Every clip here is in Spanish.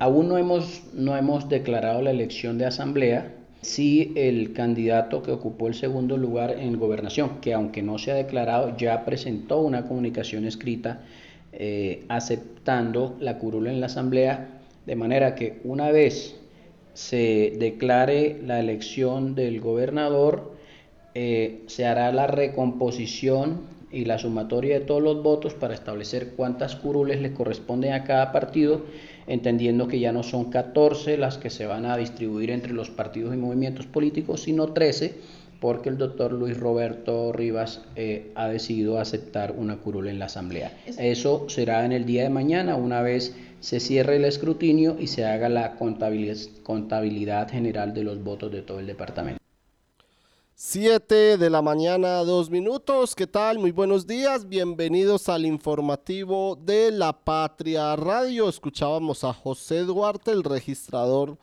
Aún no hemos, no hemos declarado la elección de asamblea. Sí, el candidato que ocupó el segundo lugar en gobernación, que aunque no se ha declarado, ya presentó una comunicación escrita eh, aceptando la curula en la asamblea, de manera que una vez se declare la elección del gobernador, eh, se hará la recomposición y la sumatoria de todos los votos para establecer cuántas curules le corresponden a cada partido, entendiendo que ya no son 14 las que se van a distribuir entre los partidos y movimientos políticos, sino 13, porque el doctor Luis Roberto Rivas eh, ha decidido aceptar una curula en la Asamblea. Eso será en el día de mañana, una vez se cierre el escrutinio y se haga la contabilidad general de los votos de todo el departamento. 7 de la mañana, dos minutos. ¿Qué tal? Muy buenos días. Bienvenidos al informativo de La Patria Radio. Escuchábamos a José Duarte, el registrador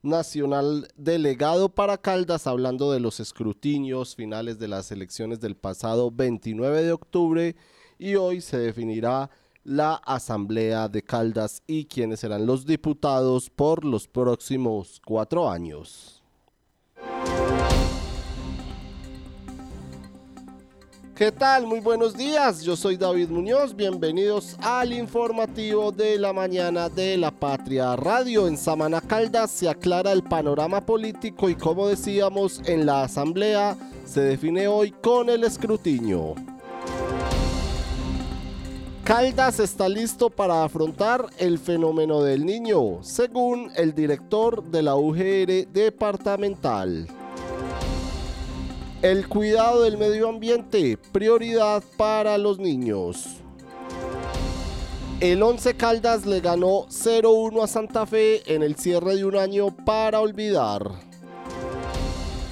nacional delegado para Caldas, hablando de los escrutinios finales de las elecciones del pasado 29 de octubre. Y hoy se definirá la Asamblea de Caldas y quiénes serán los diputados por los próximos cuatro años. ¿Qué tal? Muy buenos días. Yo soy David Muñoz. Bienvenidos al informativo de la mañana de la Patria Radio. En Samana Caldas se aclara el panorama político y como decíamos en la asamblea se define hoy con el escrutinio. Caldas está listo para afrontar el fenómeno del niño, según el director de la UGR departamental. El cuidado del medio ambiente, prioridad para los niños. El 11 Caldas le ganó 0-1 a Santa Fe en el cierre de un año para olvidar.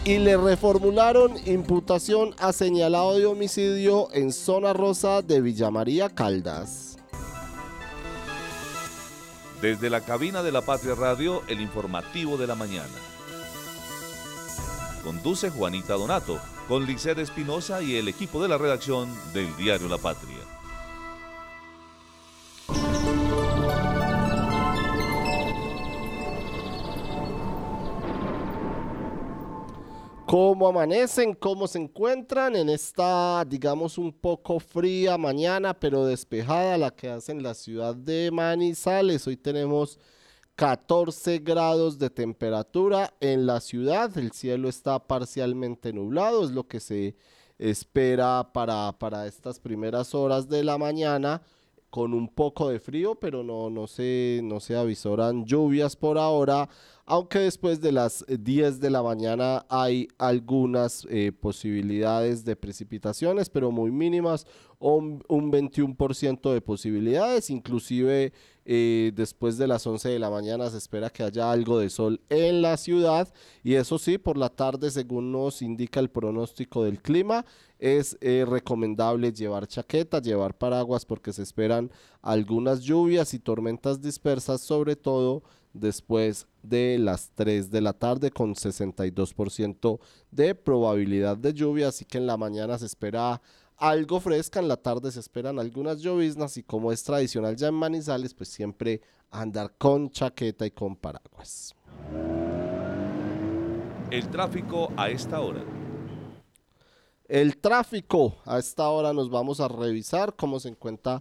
Y le reformularon imputación a señalado de homicidio en zona rosa de Villa María Caldas. Desde la cabina de la Patria Radio, el informativo de la mañana. Conduce Juanita Donato, con Liced Espinosa y el equipo de la redacción del diario La Patria. ¿Cómo amanecen? ¿Cómo se encuentran en esta, digamos, un poco fría mañana, pero despejada, la que hace en la ciudad de Manizales? Hoy tenemos 14 grados de temperatura en la ciudad. El cielo está parcialmente nublado, es lo que se espera para, para estas primeras horas de la mañana con un poco de frío, pero no, no, se, no se avisoran lluvias por ahora, aunque después de las 10 de la mañana hay algunas eh, posibilidades de precipitaciones, pero muy mínimas, un, un 21% de posibilidades, inclusive eh, después de las 11 de la mañana se espera que haya algo de sol en la ciudad. Y eso sí, por la tarde, según nos indica el pronóstico del clima, es eh, recomendable llevar chaqueta, llevar paraguas porque se esperan algunas lluvias y tormentas dispersas, sobre todo después de las 3 de la tarde con 62% de probabilidad de lluvia, así que en la mañana se espera algo fresca, en la tarde se esperan algunas lloviznas y como es tradicional ya en Manizales, pues siempre andar con chaqueta y con paraguas. El tráfico a esta hora. El tráfico, a esta hora nos vamos a revisar cómo se encuentra,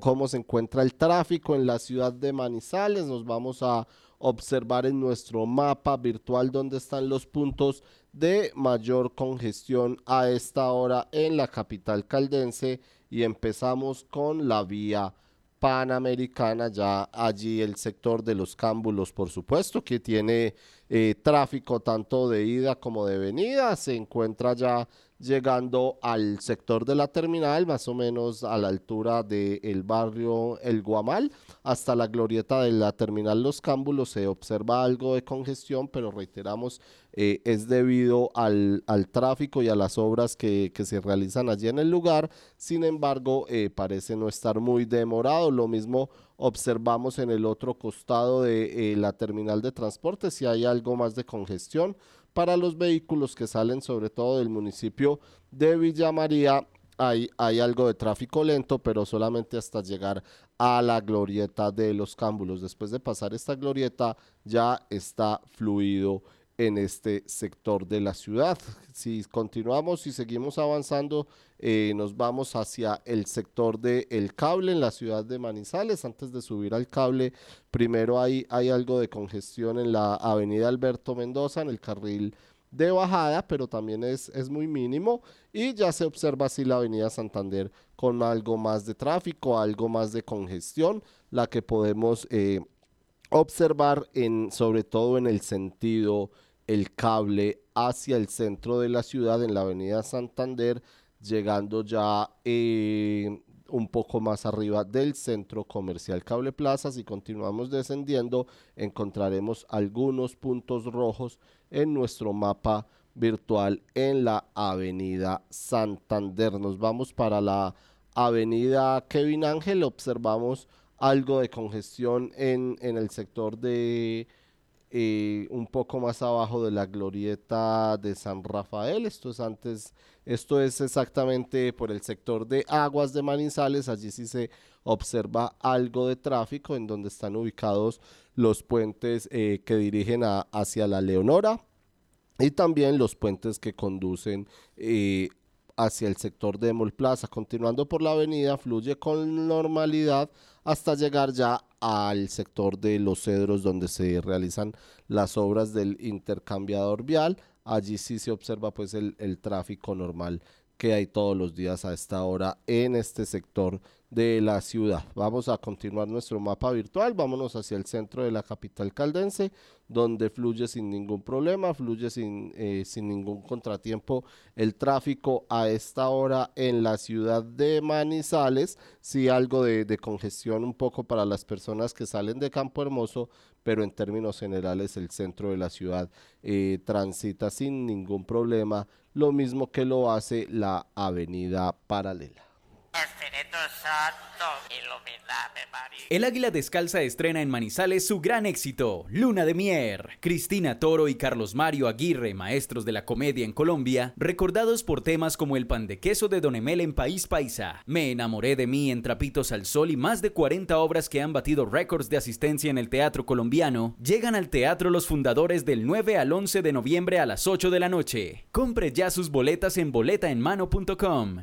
cómo se encuentra el tráfico en la ciudad de Manizales, nos vamos a observar en nuestro mapa virtual dónde están los puntos de mayor congestión a esta hora en la capital caldense y empezamos con la vía panamericana, ya allí el sector de los cámbulos, por supuesto, que tiene eh, tráfico tanto de ida como de venida, se encuentra ya llegando al sector de la terminal, más o menos a la altura del barrio El Guamal, hasta la glorieta de la terminal Los Cámbulos. Se observa algo de congestión, pero reiteramos, eh, es debido al, tráfico y a las obras que, se realizan allí en el lugar, sin embargo, eh, parece no estar muy demorado, lo mismo observamos en el otro costado de eh, la terminal de transporte, si hay algo más de congestión, para los vehículos que salen sobre todo del municipio de Villa María. Hay, hay algo de tráfico lento, pero solamente hasta llegar a la glorieta de los cámbulos. Después de pasar esta glorieta ya está fluido en este sector de la ciudad. Si continuamos y seguimos avanzando, eh, nos vamos hacia el sector del el cable en la ciudad de Manizales. Antes de subir al cable, primero hay, hay algo de congestión en la avenida Alberto Mendoza, en el carril de bajada, pero también es, es muy mínimo y ya se observa así la avenida Santander con algo más de tráfico, algo más de congestión, la que podemos eh, observar en, sobre todo en el sentido el cable hacia el centro de la ciudad en la avenida Santander, llegando ya eh, un poco más arriba del centro comercial Cable Plaza. Si continuamos descendiendo, encontraremos algunos puntos rojos en nuestro mapa virtual en la avenida Santander. Nos vamos para la avenida Kevin Ángel, observamos algo de congestión en, en el sector de un poco más abajo de la glorieta de San Rafael. Esto es antes, esto es exactamente por el sector de aguas de Manizales. Allí sí se observa algo de tráfico en donde están ubicados los puentes eh, que dirigen hacia la Leonora y también los puentes que conducen eh, hacia el sector de Mol Plaza. Continuando por la avenida, fluye con normalidad hasta llegar ya al sector de Los Cedros, donde se realizan las obras del intercambiador vial. Allí sí se observa pues el, el tráfico normal que hay todos los días a esta hora en este sector de la ciudad. Vamos a continuar nuestro mapa virtual, vámonos hacia el centro de la capital caldense, donde fluye sin ningún problema, fluye sin, eh, sin ningún contratiempo el tráfico a esta hora en la ciudad de Manizales, sí algo de, congestión un poco para las personas que salen de Campo Hermoso, pero en términos generales el centro de la ciudad eh, transita sin ningún problema, lo mismo que lo hace la avenida paralela. El Águila Descalza estrena en Manizales su gran éxito, Luna de Mier. Cristina Toro y Carlos Mario Aguirre, maestros de la comedia en Colombia, recordados por temas como el pan de queso de Don Emel en País Paisa, Me enamoré de mí en Trapitos al Sol y más de 40 obras que han batido récords de asistencia en el teatro colombiano, llegan al teatro los fundadores del 9 al 11 de noviembre a las 8 de la noche. Compre ya sus boletas en boletaenmano.com.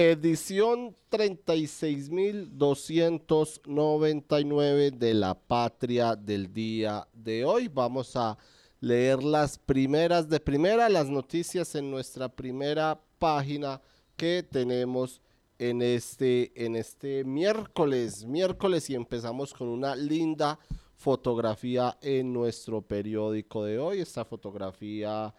Edición 36.299 de la patria del día de hoy. Vamos a leer las primeras de primera, las noticias en nuestra primera página que tenemos en este, en este miércoles, miércoles y empezamos con una linda fotografía en nuestro periódico de hoy. Esta fotografía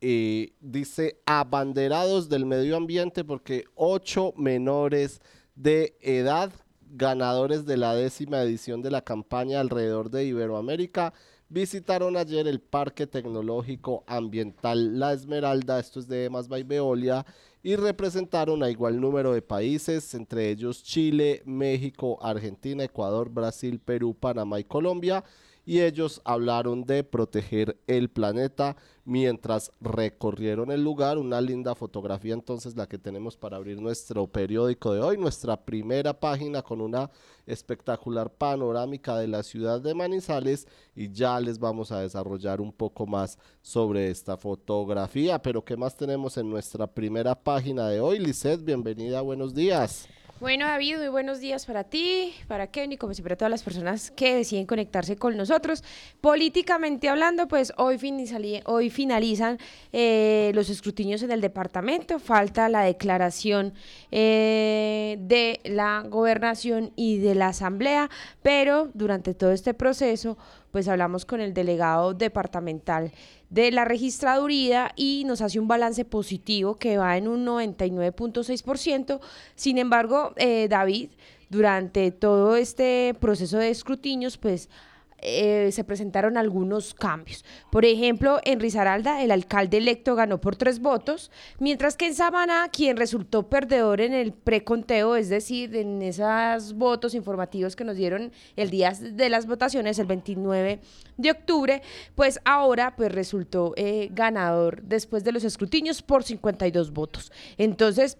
dice abanderados del medio ambiente porque ocho menores de edad, ganadores de la décima edición de la campaña alrededor de Iberoamérica, visitaron ayer el Parque Tecnológico Ambiental La Esmeralda, esto es de Emas Veolia, y representaron a igual número de países, entre ellos Chile, México, Argentina, Ecuador, Brasil, Perú, Panamá y Colombia y ellos hablaron de proteger el planeta mientras recorrieron el lugar. Una linda fotografía entonces la que tenemos para abrir nuestro periódico de hoy, nuestra primera página con una espectacular panorámica de la ciudad de Manizales y ya les vamos a desarrollar un poco más sobre esta fotografía. Pero ¿qué más tenemos en nuestra primera página de hoy? Lisette, bienvenida, buenos días. Bueno, David, muy buenos días para ti, para Kenny, como siempre, a todas las personas que deciden conectarse con nosotros. Políticamente hablando, pues hoy, hoy finalizan eh, los escrutinios en el departamento, falta la declaración eh, de la gobernación y de la asamblea, pero durante todo este proceso, pues hablamos con el delegado departamental de la registraduría y nos hace un balance positivo que va en un 99.6%. Sin embargo, eh, David, durante todo este proceso de escrutinios, pues eh, se presentaron algunos cambios. Por ejemplo, en Risaralda, el alcalde electo ganó por tres votos, mientras que en Sabana, quien resultó perdedor en el preconteo, es decir, en esos votos informativos que nos dieron el día de las votaciones, el 29 de octubre, pues ahora pues resultó eh, ganador después de los escrutinios por 52 votos. Entonces,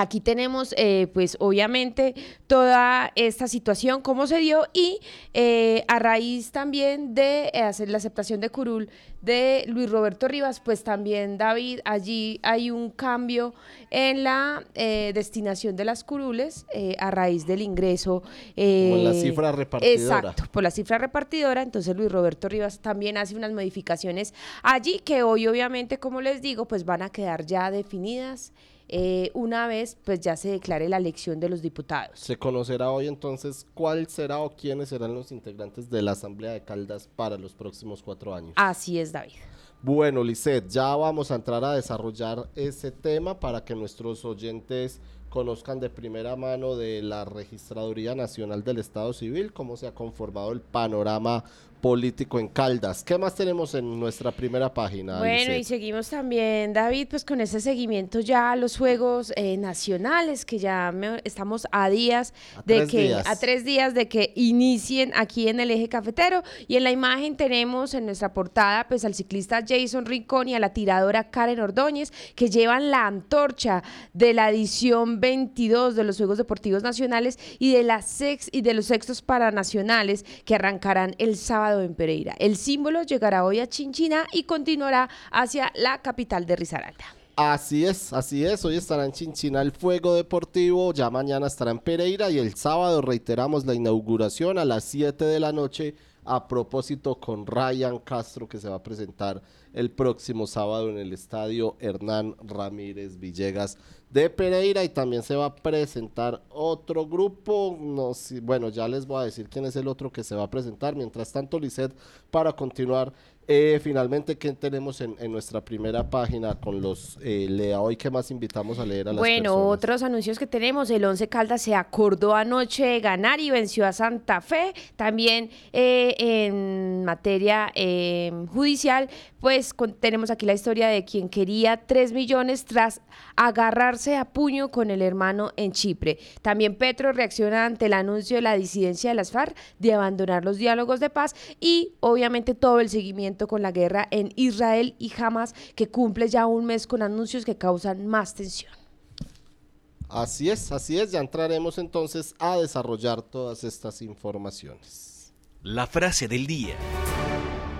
Aquí tenemos, eh, pues obviamente, toda esta situación, cómo se dio y eh, a raíz también de eh, hacer la aceptación de curul de Luis Roberto Rivas, pues también, David, allí hay un cambio en la destinación de las curules a raíz del ingreso. por la cifra repartidora. Exacto, por la cifra repartidora. Entonces, Luis Roberto Rivas también hace unas modificaciones allí que hoy, obviamente, como les digo, pues van a quedar ya definidas. Eh, una vez pues ya se declare la elección de los diputados. Se conocerá hoy entonces cuál será o quiénes serán los integrantes de la Asamblea de Caldas para los próximos cuatro años. Así es, David. Bueno, Lisset, ya vamos a entrar a desarrollar ese tema para que nuestros oyentes conozcan de primera mano de la Registraduría Nacional del Estado Civil cómo se ha conformado el panorama político en Caldas. ¿Qué más tenemos en nuestra primera página? Bueno, y seguimos también, David, pues con ese seguimiento ya a los Juegos eh, Nacionales, que ya estamos a días de que, a tres días de que inicien aquí en el eje cafetero. Y en la imagen tenemos en nuestra portada, pues al ciclista Jason Rincón y a la tiradora Karen Ordóñez, que llevan la antorcha de la edición 22 de los Juegos Deportivos Nacionales y de, las sex y de los sextos paranacionales que arrancarán el sábado en Pereira. El símbolo llegará hoy a Chinchina y continuará hacia la capital de Risaralda. Así es, así es. Hoy estará en Chinchina el Fuego Deportivo, ya mañana estará en Pereira y el sábado reiteramos la inauguración a las 7 de la noche a propósito con Ryan Castro que se va a presentar el próximo sábado en el estadio Hernán Ramírez Villegas de Pereira y también se va a presentar otro grupo, no bueno, ya les voy a decir quién es el otro que se va a presentar, mientras tanto Lisset para continuar eh, finalmente, ¿qué tenemos en, nuestra primera página con los eh, Lea hoy? ¿Qué más invitamos a leer a las Bueno, otros anuncios que tenemos. El Once Caldas se acordó anoche ganar y venció a Santa Fe. También eh, en materia em, judicial, pues tenemos aquí la historia de quien quería 3 millones tras agarrarse a puño con el hermano en Chipre. También Petro reacciona ante el anuncio de la disidencia de las FARC de abandonar los diálogos de paz y obviamente todo el seguimiento con la guerra en Israel y Hamas, que cumple ya un mes con anuncios que causan más tensión. Así es, así es, ya entraremos entonces a desarrollar todas estas informaciones. La frase del día.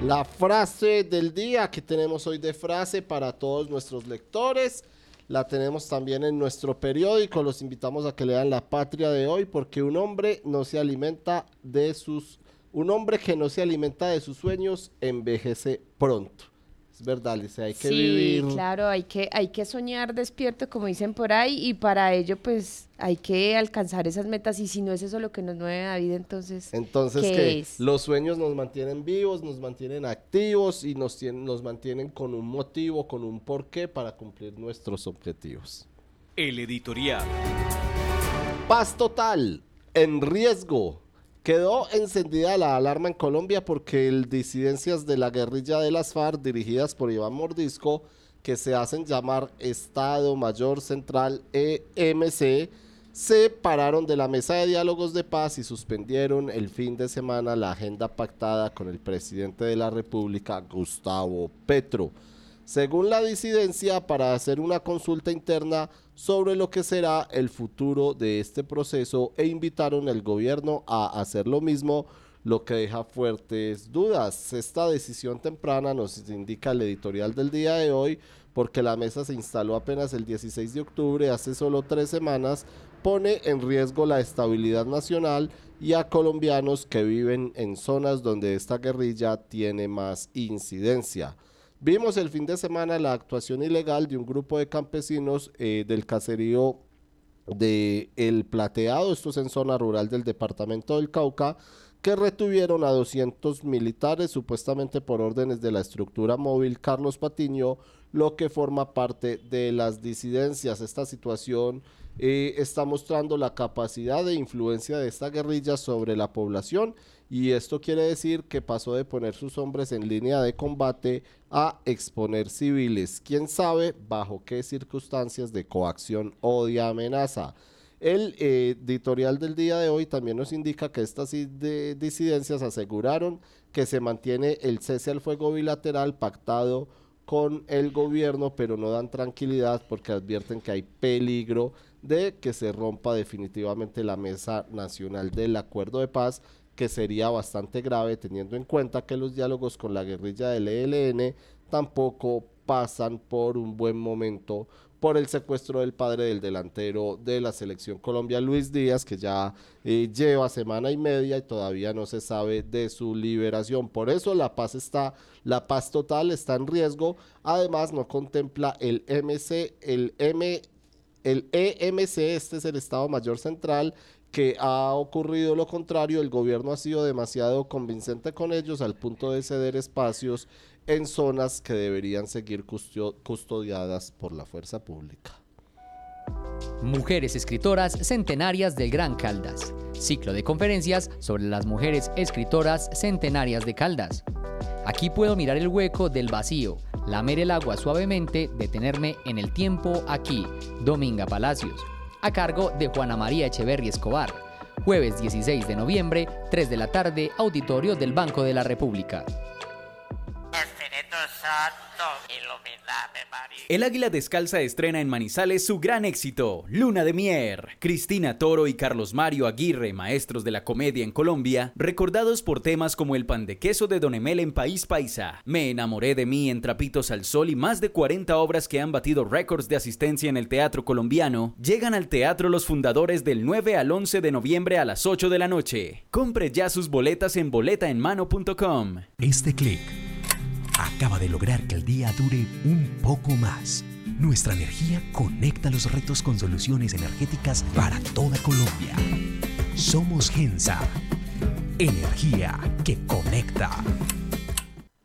La frase del día que tenemos hoy de frase para todos nuestros lectores. La tenemos también en nuestro periódico. Los invitamos a que lean La Patria de hoy porque un hombre no se alimenta de sus un hombre que no se alimenta de sus sueños envejece pronto. Es verdad, Alicia, hay que sí, vivir. claro, hay que, hay que soñar despierto, como dicen por ahí, y para ello, pues, hay que alcanzar esas metas, y si no es eso lo que nos mueve la vida, entonces, Entonces, ¿qué que es? los sueños nos mantienen vivos, nos mantienen activos y nos, tien- nos mantienen con un motivo, con un porqué para cumplir nuestros objetivos. El editorial. Paz total, en riesgo. Quedó encendida la alarma en Colombia porque el disidencias de la guerrilla de las FARC dirigidas por Iván Mordisco, que se hacen llamar Estado Mayor Central EMC, se pararon de la mesa de diálogos de paz y suspendieron el fin de semana la agenda pactada con el presidente de la República, Gustavo Petro según la disidencia, para hacer una consulta interna sobre lo que será el futuro de este proceso e invitaron al gobierno a hacer lo mismo, lo que deja fuertes dudas. Esta decisión temprana nos indica el editorial del día de hoy, porque la mesa se instaló apenas el 16 de octubre, hace solo tres semanas, pone en riesgo la estabilidad nacional y a colombianos que viven en zonas donde esta guerrilla tiene más incidencia. Vimos el fin de semana la actuación ilegal de un grupo de campesinos eh, del caserío de El Plateado, esto es en zona rural del departamento del Cauca, que retuvieron a 200 militares supuestamente por órdenes de la estructura móvil Carlos Patiño, lo que forma parte de las disidencias. Esta situación eh, está mostrando la capacidad de influencia de esta guerrilla sobre la población y esto quiere decir que pasó de poner sus hombres en línea de combate a exponer civiles. ¿Quién sabe bajo qué circunstancias de coacción o de amenaza? El eh, editorial del día de hoy también nos indica que estas disidencias aseguraron que se mantiene el cese al fuego bilateral pactado con el gobierno, pero no dan tranquilidad porque advierten que hay peligro de que se rompa definitivamente la mesa nacional del acuerdo de paz, que sería bastante grave teniendo en cuenta que los diálogos con la guerrilla del ELN tampoco pasan por un buen momento por el secuestro del padre del delantero de la selección Colombia, Luis Díaz, que ya eh, lleva semana y media y todavía no se sabe de su liberación. Por eso la paz está, la paz total está en riesgo. Además, no contempla el MC, el M, el EMC, este es el Estado Mayor Central, que ha ocurrido lo contrario, el gobierno ha sido demasiado convincente con ellos al punto de ceder espacios en zonas que deberían seguir custo- custodiadas por la fuerza pública. Mujeres escritoras centenarias del Gran Caldas. Ciclo de conferencias sobre las mujeres escritoras centenarias de Caldas. Aquí puedo mirar el hueco del vacío, lamer el agua suavemente, detenerme en el tiempo aquí. Dominga Palacios. A cargo de Juana María Echeverri Escobar. Jueves 16 de noviembre, 3 de la tarde, auditorio del Banco de la República. El Águila Descalza estrena en Manizales su gran éxito, Luna de Mier. Cristina Toro y Carlos Mario Aguirre, maestros de la comedia en Colombia, recordados por temas como el pan de queso de Don Emel en País Paisa, Me enamoré de mí en Trapitos al Sol y más de 40 obras que han batido récords de asistencia en el teatro colombiano, llegan al teatro los fundadores del 9 al 11 de noviembre a las 8 de la noche. Compre ya sus boletas en boletaenmano.com. Este clic acaba de lograr que el día dure un poco más. Nuestra energía conecta los retos con soluciones energéticas para toda Colombia. Somos Gensa. Energía que conecta.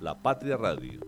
La Patria Radio.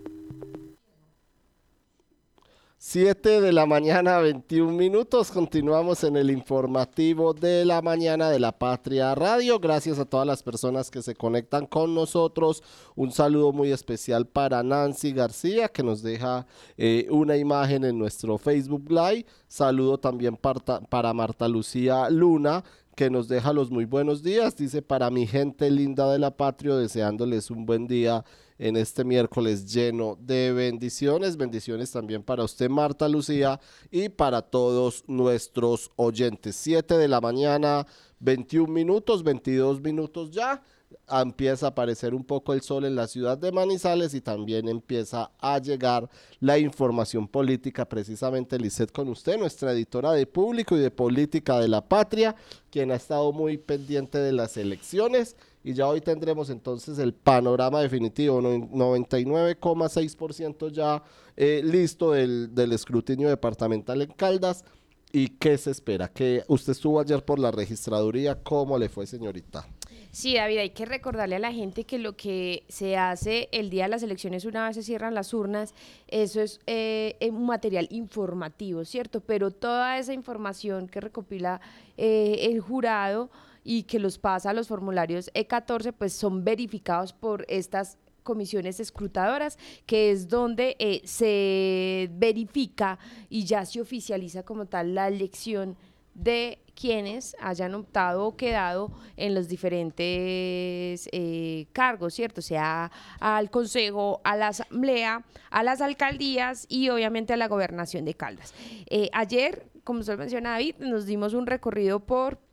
7 de la mañana, 21 minutos. Continuamos en el informativo de la mañana de la Patria Radio. Gracias a todas las personas que se conectan con nosotros. Un saludo muy especial para Nancy García, que nos deja eh, una imagen en nuestro Facebook Live. Saludo también para, para Marta Lucía Luna, que nos deja los muy buenos días. Dice para mi gente linda de la patria, deseándoles un buen día en este miércoles lleno de bendiciones. Bendiciones también para usted, Marta Lucía, y para todos nuestros oyentes. 7 de la mañana, 21 minutos, 22 minutos ya empieza a aparecer un poco el sol en la ciudad de Manizales y también empieza a llegar la información política, precisamente Lisset con usted, nuestra editora de público y de política de la patria, quien ha estado muy pendiente de las elecciones y ya hoy tendremos entonces el panorama definitivo, 99,6% ya eh, listo del, del escrutinio departamental en Caldas. ¿Y qué se espera? Que usted estuvo ayer por la registraduría, ¿cómo le fue, señorita? Sí, David, hay que recordarle a la gente que lo que se hace el día de las elecciones, una vez se cierran las urnas, eso es eh, un material informativo, ¿cierto? Pero toda esa información que recopila eh, el jurado y que los pasa a los formularios E14, pues son verificados por estas comisiones escrutadoras, que es donde eh, se verifica y ya se oficializa como tal la elección de quienes hayan optado o quedado en los diferentes eh, cargos, ¿cierto? Sea al Consejo, a la Asamblea, a las alcaldías y obviamente a la gobernación de Caldas. Eh, ayer, como usted menciona David, nos dimos un recorrido por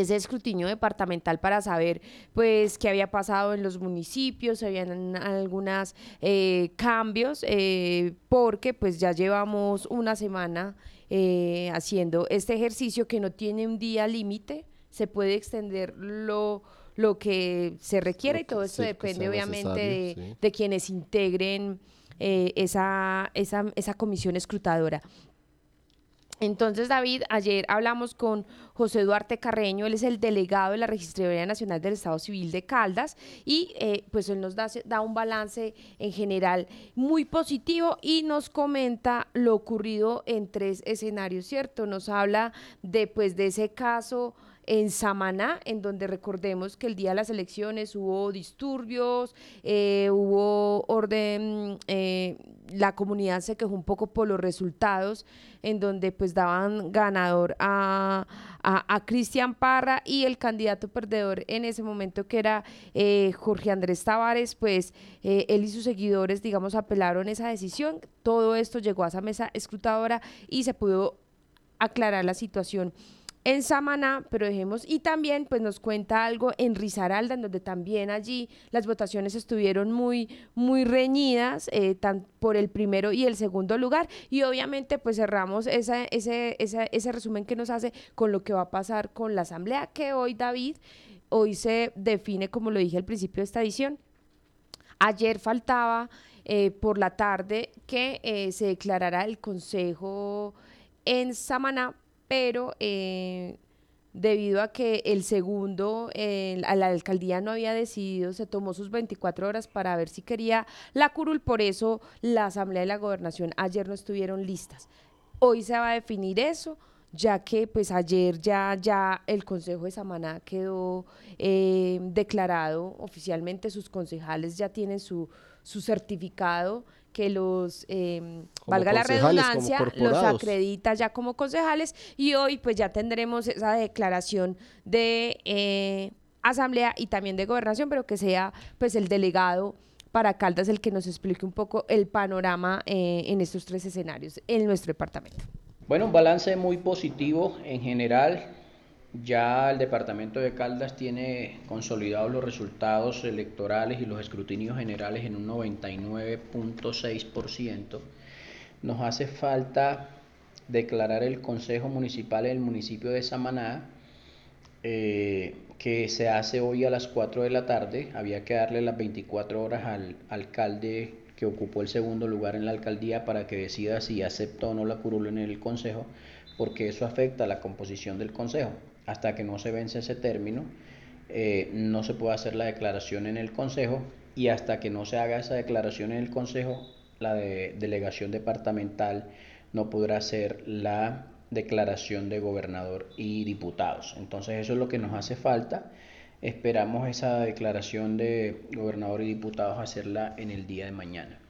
ese escrutinio departamental para saber pues qué había pasado en los municipios, habían algunos eh, cambios, eh, porque pues ya llevamos una semana eh, haciendo este ejercicio que no tiene un día límite, se puede extender lo, lo que se requiere y todo esto depende obviamente de, quienes integren esa, esa, esa comisión escrutadora. Entonces, David, ayer hablamos con José Duarte Carreño, él es el delegado de la Registraduría Nacional del Estado Civil de Caldas y eh, pues él nos da, da, un balance en general muy positivo y nos comenta lo ocurrido en tres escenarios, ¿cierto? Nos habla de pues de ese caso en Samaná, en donde recordemos que el día de las elecciones hubo disturbios, eh, hubo orden, eh, la comunidad se quejó un poco por los resultados, en donde pues daban ganador a, Cristian Parra y el candidato perdedor en ese momento que era eh, Jorge Andrés Tavares, pues él y sus seguidores, digamos, apelaron esa decisión. Todo esto llegó a esa mesa escrutadora y se pudo aclarar la situación en Samaná, pero dejemos, y también pues nos cuenta algo en Risaralda, en donde también allí las votaciones estuvieron muy, muy reñidas, eh, tan por el primero y el segundo lugar, y obviamente pues cerramos ese, ese, ese resumen que nos hace con lo que va a pasar con la asamblea, que hoy David, hoy se define, como lo dije al principio de esta edición, ayer faltaba eh, por la tarde que eh, se declarara el consejo en Samaná pero eh, debido a que el segundo, a la alcaldía no había decidido, se tomó sus 24 horas para ver si quería la curul, por eso la Asamblea de la Gobernación ayer no estuvieron listas. Hoy se va a definir eso, ya que pues ayer ya, ya el Consejo de Samaná quedó eh, declarado oficialmente, sus concejales ya tienen su, su certificado que los, em, valga la redundancia, los acredita ya como concejales y hoy pues ya tendremos esa declaración de eh, asamblea y también de gobernación, pero que sea pues el delegado para Caldas el que nos explique un poco el panorama eh, en estos tres escenarios en nuestro departamento. Bueno, un balance muy positivo en general ya el departamento de Caldas tiene consolidados los resultados electorales y los escrutinios generales en un 99.6%. Nos hace falta declarar el Consejo Municipal en el municipio de Samaná, eh, que se hace hoy a las 4 de la tarde. Había que darle las 24 horas al alcalde que ocupó el segundo lugar en la alcaldía para que decida si acepta o no la curula en el Consejo, porque eso afecta a la composición del Consejo. Hasta que no se vence ese término, eh, no se puede hacer la declaración en el Consejo y hasta que no se haga esa declaración en el Consejo, la de delegación departamental no podrá hacer la declaración de gobernador y diputados. Entonces eso es lo que nos hace falta. Esperamos esa declaración de gobernador y diputados hacerla en el día de mañana.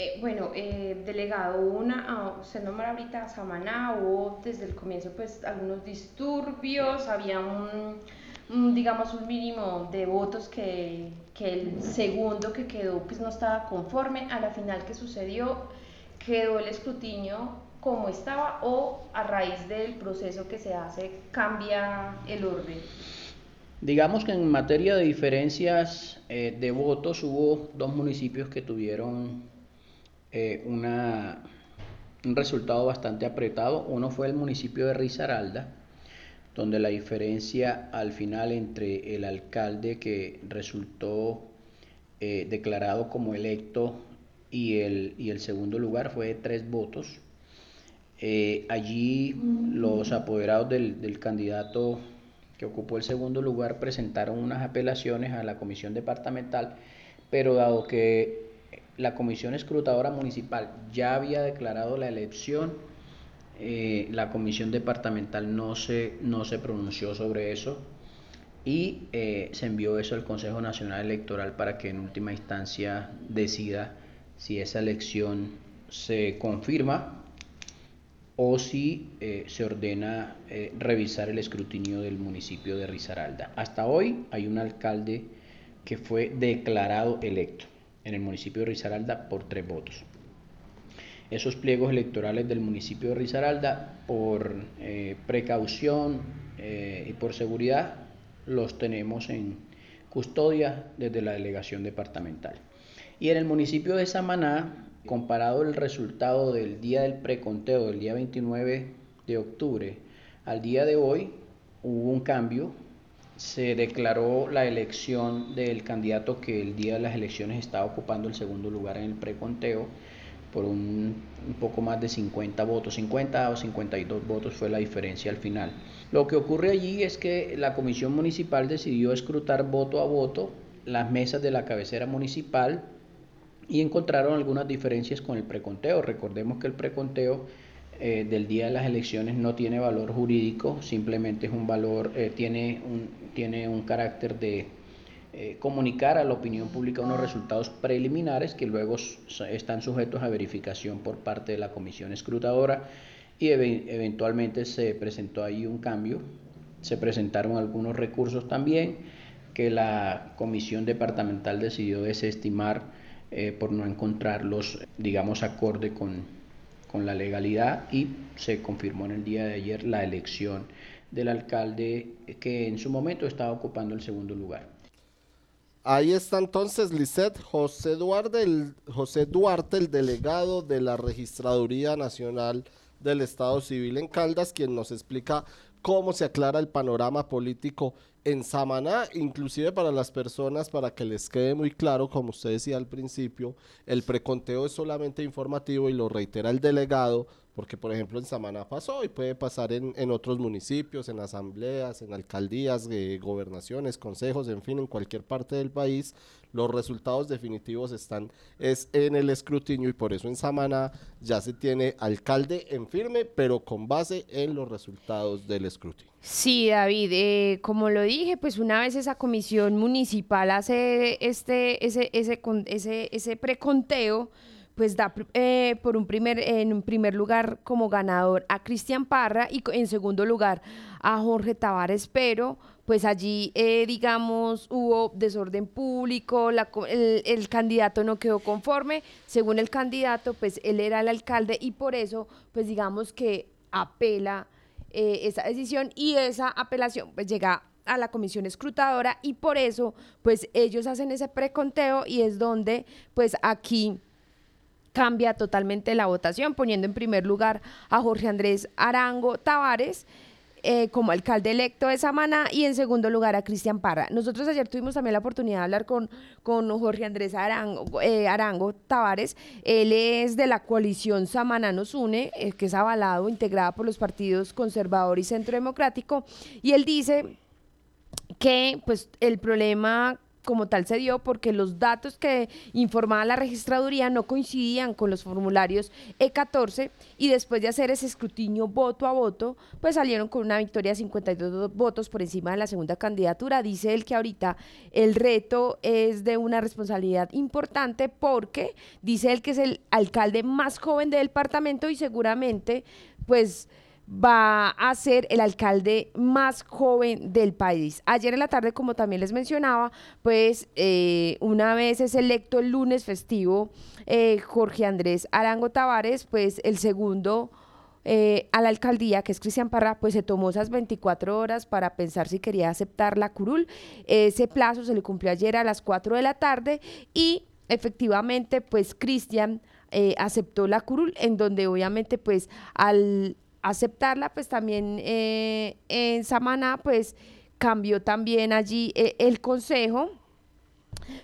Eh, bueno, eh, delegado, una, ah, se nombra ahorita Samaná, hubo desde el comienzo pues algunos disturbios, había un, digamos un mínimo de votos que, que, el segundo que quedó pues no estaba conforme, a la final que sucedió quedó el escrutinio como estaba o a raíz del proceso que se hace cambia el orden? Digamos que en materia de diferencias eh, de votos hubo dos municipios que tuvieron eh, un resultado bastante apretado. Uno fue el municipio de Risaralda, donde la diferencia al final entre el alcalde que resultó eh, declarado como electo y el, y el segundo lugar fue de tres votos. Eh, allí los apoderados del, candidato que ocupó el segundo lugar presentaron unas apelaciones a la comisión departamental, pero dado que la comisión escrutadora municipal ya había declarado la elección, eh, la comisión departamental no se, no se pronunció sobre eso y eh, se envió eso al Consejo Nacional Electoral para que en última instancia decida si esa elección se confirma o si eh, se ordena revisar el escrutinio del municipio de Risaralda. Hasta hoy hay un alcalde que fue declarado electo en el municipio de Risaralda por tres votos. Esos pliegos electorales del municipio de Risaralda, por eh, precaución y por seguridad, los tenemos en custodia desde la delegación departamental. Y en el municipio de Samaná, comparado el resultado del día del preconteo, del día 29 de octubre, al día de hoy hubo un cambio. Se declaró la elección del candidato que el día de las elecciones estaba ocupando el segundo lugar en el preconteo por un, poco más de 50 votos, 50 o 52 votos fue la diferencia al final. Lo que ocurre allí es que la comisión municipal decidió escrutar voto a voto las mesas de la cabecera municipal y encontraron algunas diferencias con el preconteo. Recordemos que el preconteo eh, del día de las elecciones no tiene valor jurídico, simplemente es un valor, eh, tiene, un, tiene un carácter de eh, comunicar a la opinión pública unos resultados preliminares que luego están sujetos a verificación por parte de la comisión escrutadora y eventualmente se presentó ahí un cambio, se presentaron algunos recursos también que la comisión departamental decidió desestimar eh, por no encontrarlos, digamos, acorde con, con la legalidad y se confirmó en el día de ayer la elección del alcalde que en su momento estaba ocupando el segundo lugar. Ahí está entonces Lisset José Duarte, el, José Duarte, el delegado de la Registraduría Nacional del Estado Civil en Caldas, quien nos explica cómo se aclara el panorama político en Samaná, inclusive para las personas, para que les quede muy claro, como usted decía al principio, el preconteo es solamente informativo y lo reitera el delegado, porque por ejemplo en Samaná pasó y puede pasar en, en otros municipios, en asambleas, en alcaldías, eh, gobernaciones, consejos, en fin, en cualquier parte del país, los resultados definitivos están es en el escrutinio y por eso en Samaná ya se tiene alcalde en firme, pero con base en los resultados del escrutinio. Sí, David, eh, como lo dije, pues una vez esa comisión municipal hace este, ese, ese, ese, ese preconteo, pues da eh, por un primer, en primer lugar como ganador a Cristian Parra y en segundo lugar a Jorge Tavares, pero pues allí, eh, digamos, hubo desorden público, el, el, candidato no quedó conforme, según el candidato, pues él era el alcalde y por eso, pues digamos que apela eh, esa decisión y esa apelación pues llega a la comisión escrutadora y por eso pues ellos hacen ese preconteo y es donde pues aquí cambia totalmente la votación, poniendo en primer lugar a Jorge Andrés Arango Tavares. Eh, como alcalde electo de Samaná y en segundo lugar a Cristian Parra. Nosotros ayer tuvimos también la oportunidad de hablar con, con Jorge Andrés Arango, eh, Arango Tavares. Él es de la coalición Samaná nos une, eh, que es avalado, integrada por los partidos conservador y centro democrático. Y él dice que pues el problema como tal se dio porque los datos que informaba la registraduría no coincidían con los formularios E14 y después de hacer ese escrutinio voto a voto, pues salieron con una victoria de 52 votos por encima de la segunda candidatura. Dice él que ahorita el reto es de una responsabilidad importante porque dice él que es el alcalde más joven del departamento y seguramente pues va a ser el alcalde más joven del país. Ayer en la tarde, como también les mencionaba, pues eh, una vez es electo el lunes festivo eh, Jorge Andrés Arango Tavares, pues el segundo eh, a la alcaldía, que es Cristian Parra, pues se tomó esas 24 horas para pensar si quería aceptar la curul. Ese plazo se le cumplió ayer a las 4 de la tarde y efectivamente, pues Cristian aceptó la curul, en donde obviamente pues al aceptarla, pues también eh, en Samaná, pues cambió también allí eh, el consejo,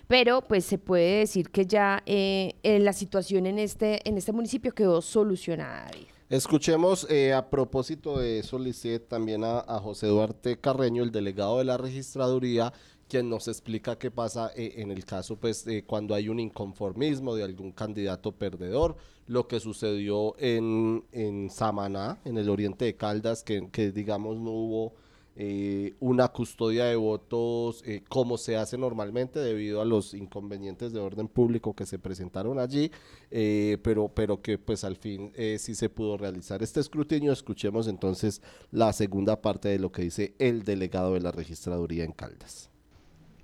pero pues se puede decir que ya eh, la situación en este, en este municipio quedó solucionada. Escuchemos a propósito de eso, también a, a, José Duarte Carreño, el delegado de la registraduría, quien nos explica qué pasa en el caso, pues, cuando hay un inconformismo de algún candidato perdedor lo que sucedió en, en Samaná, en el oriente de Caldas, que, digamos no hubo eh, una custodia de votos eh, como se hace normalmente debido a los inconvenientes de orden público que se presentaron allí, eh, pero, pero que pues al fin sí se pudo realizar este escrutinio. Escuchemos entonces la segunda parte de lo que dice el delegado de la registraduría en Caldas.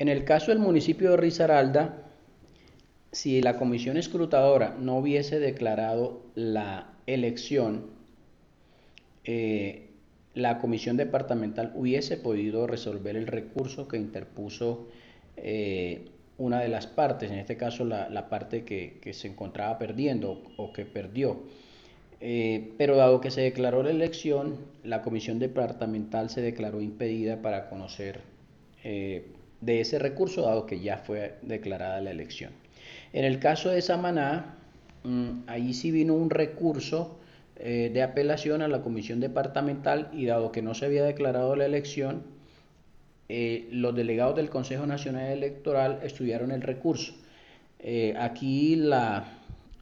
En el caso del municipio de Risaralda, si la comisión escrutadora no hubiese declarado la elección, eh, la comisión departamental hubiese podido resolver el recurso que interpuso eh, una de las partes, en este caso la, parte que, se encontraba perdiendo o que perdió. Eh, pero dado que se declaró la elección, la comisión departamental se declaró impedida para conocer de ese recurso, dado que ya fue declarada la elección. En el caso de Samaná, mm, ahí sí vino un recurso eh, de apelación a la comisión departamental y dado que no se había declarado la elección, eh, los delegados del Consejo Nacional Electoral estudiaron el recurso. Eh, aquí la,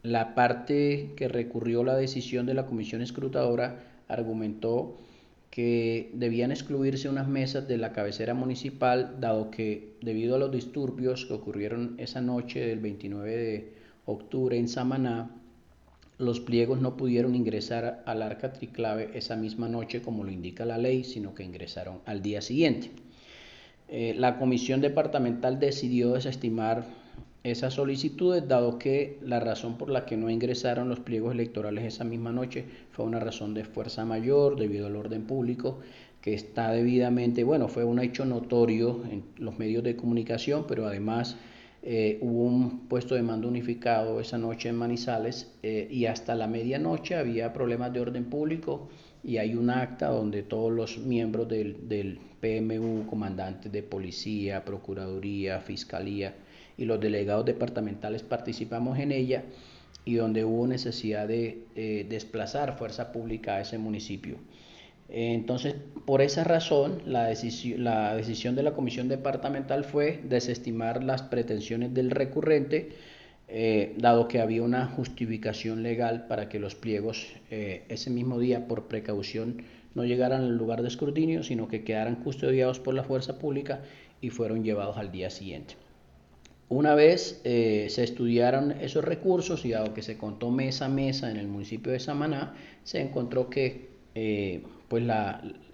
la parte que recurrió la decisión de la comisión escrutadora argumentó que debían excluirse unas mesas de la cabecera municipal, dado que debido a los disturbios que ocurrieron esa noche del 29 de octubre en Samaná, los pliegos no pudieron ingresar al arca triclave esa misma noche como lo indica la ley, sino que ingresaron al día siguiente. Eh, la comisión departamental decidió desestimar esas solicitudes, dado que la razón por la que no ingresaron los pliegos electorales esa misma noche fue una razón de fuerza mayor debido al orden público que está debidamente, bueno, fue un hecho notorio en los medios de comunicación, pero además eh, hubo un puesto de mando unificado esa noche en Manizales eh, y hasta la medianoche había problemas de orden público y hay un acta donde todos los miembros del, del PMU, comandantes de policía, procuraduría, fiscalía, y los delegados departamentales participamos en ella y donde hubo necesidad de desplazar fuerza pública a ese municipio. Entonces, por esa razón, la decisión, la decisión de la comisión departamental fue desestimar las pretensiones del recurrente, eh, dado que había una justificación legal para que los pliegos eh, ese mismo día, por precaución, no llegaran al lugar de escrutinio, sino que quedaran custodiados por la fuerza pública y fueron llevados al día siguiente. Una vez eh, se estudiaron esos recursos y dado que se contó mesa a mesa en el municipio de Samaná, se encontró que eh, pues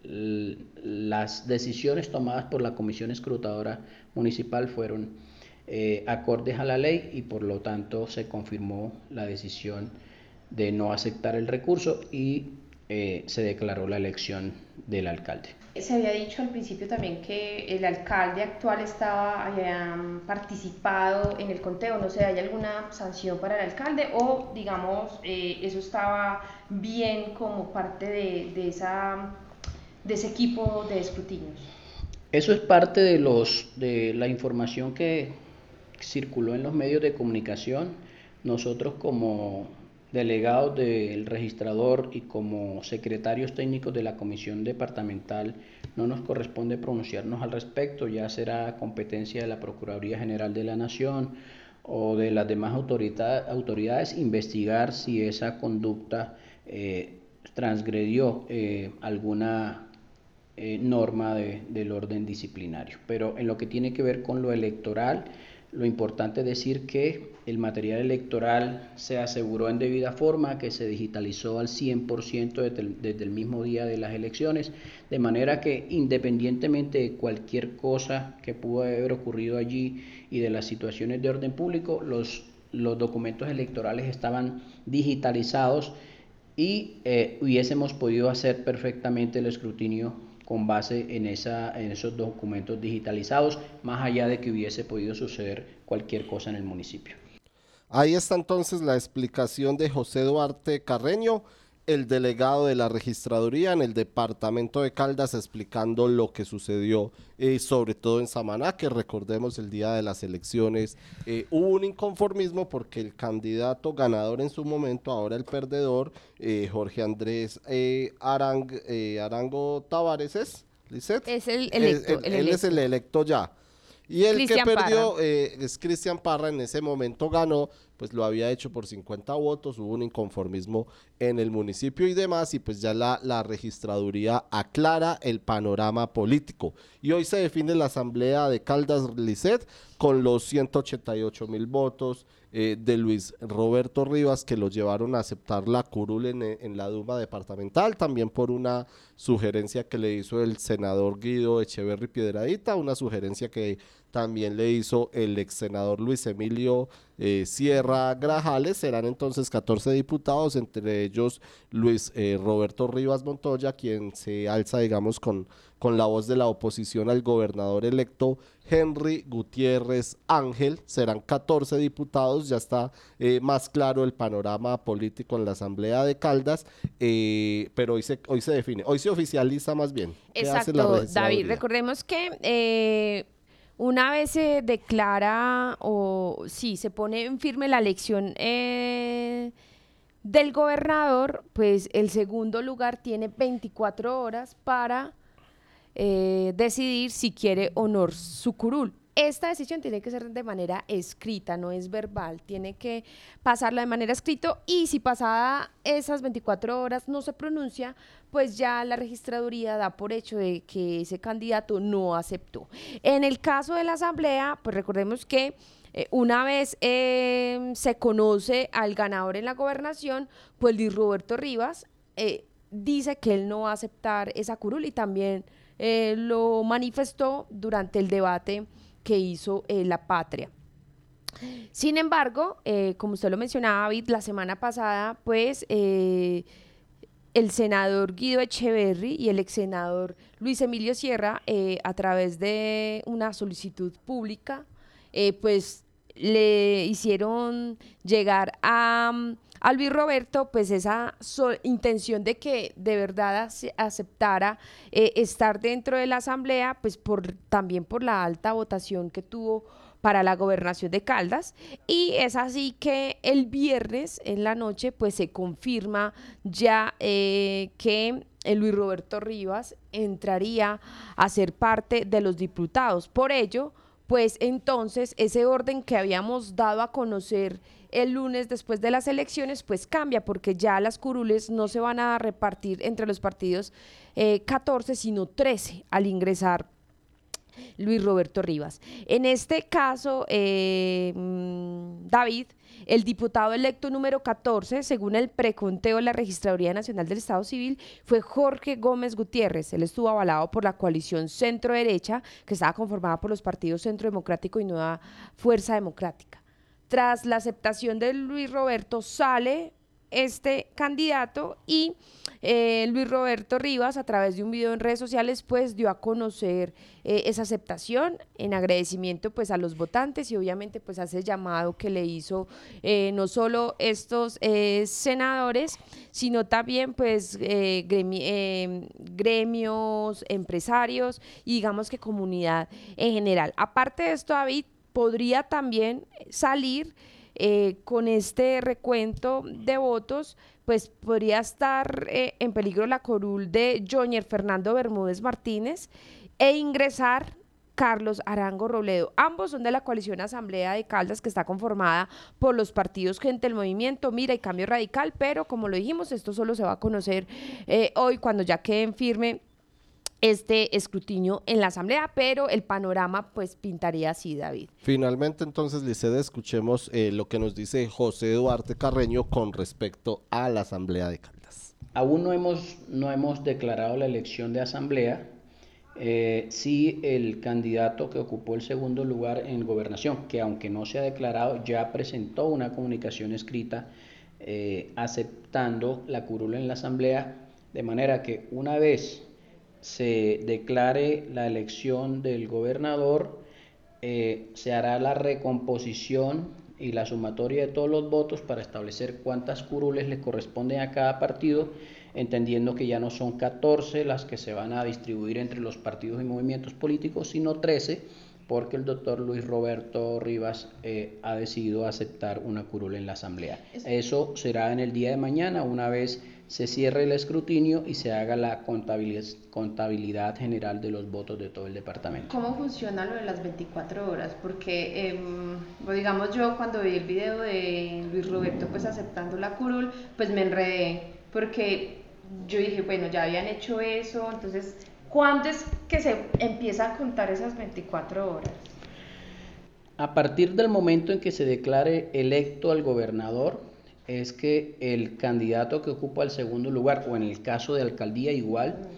las decisiones tomadas por la Comisión Escrutadora Municipal fueron eh, acordes a la ley y por lo tanto se confirmó la decisión de no aceptar el recurso y se declaró la elección del alcalde. Se había dicho al principio también que el alcalde actual estaba había participado en el conteo, no sé, ¿hay alguna sanción para el alcalde o digamos eh, eso estaba bien como parte de, de, esa, de ese equipo de escrutinios? Eso es parte de, los, de la información que circuló en los medios de comunicación. Nosotros como delegados del registrador y como secretarios técnicos de la comisión departamental no nos corresponde pronunciarnos al respecto, ya será competencia de la Procuraduría General de la Nación o de las demás autoridades investigar si esa conducta eh, transgredió eh, alguna eh, norma del orden disciplinario. Pero en lo que tiene que ver con lo electoral, lo importante es decir que el material electoral se aseguró en debida forma, que se digitalizó al 100% desde el, mismo día de las elecciones, de manera que independientemente de cualquier cosa que pudo haber ocurrido allí y de las situaciones de orden público, los, los documentos electorales estaban digitalizados y eh, hubiésemos podido hacer perfectamente el escrutinio con base en, esa, en esos documentos digitalizados, más allá de que hubiese podido suceder cualquier cosa en el municipio. Ahí está entonces la explicación de José Duarte Carreño, el delegado de la registraduría en el departamento de Caldas, explicando lo que sucedió, eh, sobre todo en Samaná, que recordemos el día de las elecciones eh, hubo un inconformismo porque el candidato ganador en su momento, ahora el perdedor, eh, Jorge Andrés Arang, Arango Tavares, ¿es? Es el electo. él es el electo ya. Y el que perdió eh, es Cristian Parra, en ese momento ganó, pues lo había hecho por 50 votos, hubo un inconformismo en el municipio y demás, y pues ya la, la registraduría aclara el panorama político. Y hoy se define la asamblea de Caldas Lisset con los 188 mil votos eh, de Luis Roberto Rivas que lo llevaron a aceptar la curul en, en la Duma departamental, también por una sugerencia que le hizo el senador Guido Echeverri Piedradita, una sugerencia que también le hizo el ex senador Luis Emilio eh, Sierra Grajales. Serán entonces 14 diputados, entre ellos Luis eh, Roberto Rivas Montoya, quien se alza, digamos, con, con la voz de la oposición al gobernador electo Henry Gutiérrez Ángel. Serán 14 diputados, ya está eh, más claro el panorama político en la Asamblea de Caldas, pero hoy se, hoy se define, hoy se oficializa más bien. Exacto, David, recordemos que una vez se declara o sí, se pone en firme la elección eh, del gobernador, pues el segundo lugar tiene 24 horas para eh, decidir si quiere honor su curul. Esta decisión tiene que ser de manera escrita, no es verbal, tiene que pasarla de manera escrita y si pasada esas 24 horas no se pronuncia, pues ya la registraduría da por hecho de que ese candidato no aceptó. En el caso de la asamblea, pues recordemos que eh, una vez em, se conoce al ganador en la gobernación, pues Luis Roberto Rivas eh, dice que él no va a aceptar esa curul y también eh, lo manifestó durante el debate que hizo eh, la patria. Sin embargo, eh, como usted lo mencionaba, David, la semana pasada, pues eh, el senador Guido Echeverry y el ex senador Luis Emilio Sierra, a través de una solicitud pública, pues le hicieron llegar a, a Luis Roberto pues esa intención de que de verdad aceptara eh, estar dentro de la asamblea, pues por también por la alta votación que tuvo para la gobernación de Caldas y es así que el viernes en la noche pues se confirma ya eh, que Luis Roberto Rivas entraría a ser parte de los diputados. Por ello, pues entonces ese orden que habíamos dado a conocer el lunes después de las elecciones, pues cambia, porque ya las curules no se van a repartir entre los partidos 14, eh, sino 13 al ingresar Luis Roberto Rivas. En este caso, eh, mm, David, el diputado electo número 14, según el preconteo de la Registraduría Nacional del Estado Civil, fue Jorge Gómez Gutiérrez. Él estuvo avalado por la coalición centro-derecha, que estaba conformada por los partidos Centro Democrático y Nueva Fuerza Democrática. Tras la aceptación de Luis Roberto, sale este candidato y eh, Luis Roberto Rivas a través de un video en redes sociales pues dio a conocer eh, esa aceptación en agradecimiento pues a los votantes y obviamente pues hace llamado que le hizo eh, no solo estos senadores sino también pues gremios, empresarios y digamos que comunidad en general. Aparte de esto David podría también salir eh, con este recuento de votos, pues podría estar eh, en peligro la corul de Jonier Fernando Bermúdez Martínez e ingresar Carlos Arango Robledo. Ambos son de la coalición Asamblea de Caldas que está conformada por los partidos Gente del Movimiento, Mira y Cambio Radical, pero como lo dijimos, esto solo se va a conocer eh, hoy cuando ya queden firme este escrutinio en la Asamblea, pero el panorama pues pintaría así, David. Finalmente, entonces, Licede, escuchemos eh, lo que nos dice José Duarte Carreño con respecto a la Asamblea de Caldas. Aún no hemos, no hemos declarado la elección de Asamblea. Eh, sí, el candidato que ocupó el segundo lugar en gobernación, que aunque no se ha declarado, ya presentó una comunicación escrita eh, aceptando la curula en la Asamblea, de manera que una vez se declare la elección del gobernador, eh, se hará la recomposición y la sumatoria de todos los votos para establecer cuántas curules le corresponden a cada partido, entendiendo que ya no son 14 las que se van a distribuir entre los partidos y movimientos políticos, sino 13, porque el doctor Luis Roberto Rivas eh, ha decidido aceptar una curula en la Asamblea. Eso será en el día de mañana, una vez se cierre el escrutinio y se haga la contabilidad, general de los votos de todo el departamento. ¿Cómo funciona lo de las 24 horas? Porque, pues, digamos, yo cuando vi el video de Luis Roberto pues aceptando la curul, pues me enredé, porque yo dije, bueno, ya habían hecho eso, entonces, ¿cuándo es que se empieza a contar esas 24 horas? A partir del momento en que se declare electo al gobernador, es que el candidato que ocupa el segundo lugar, o en el caso de alcaldía igual,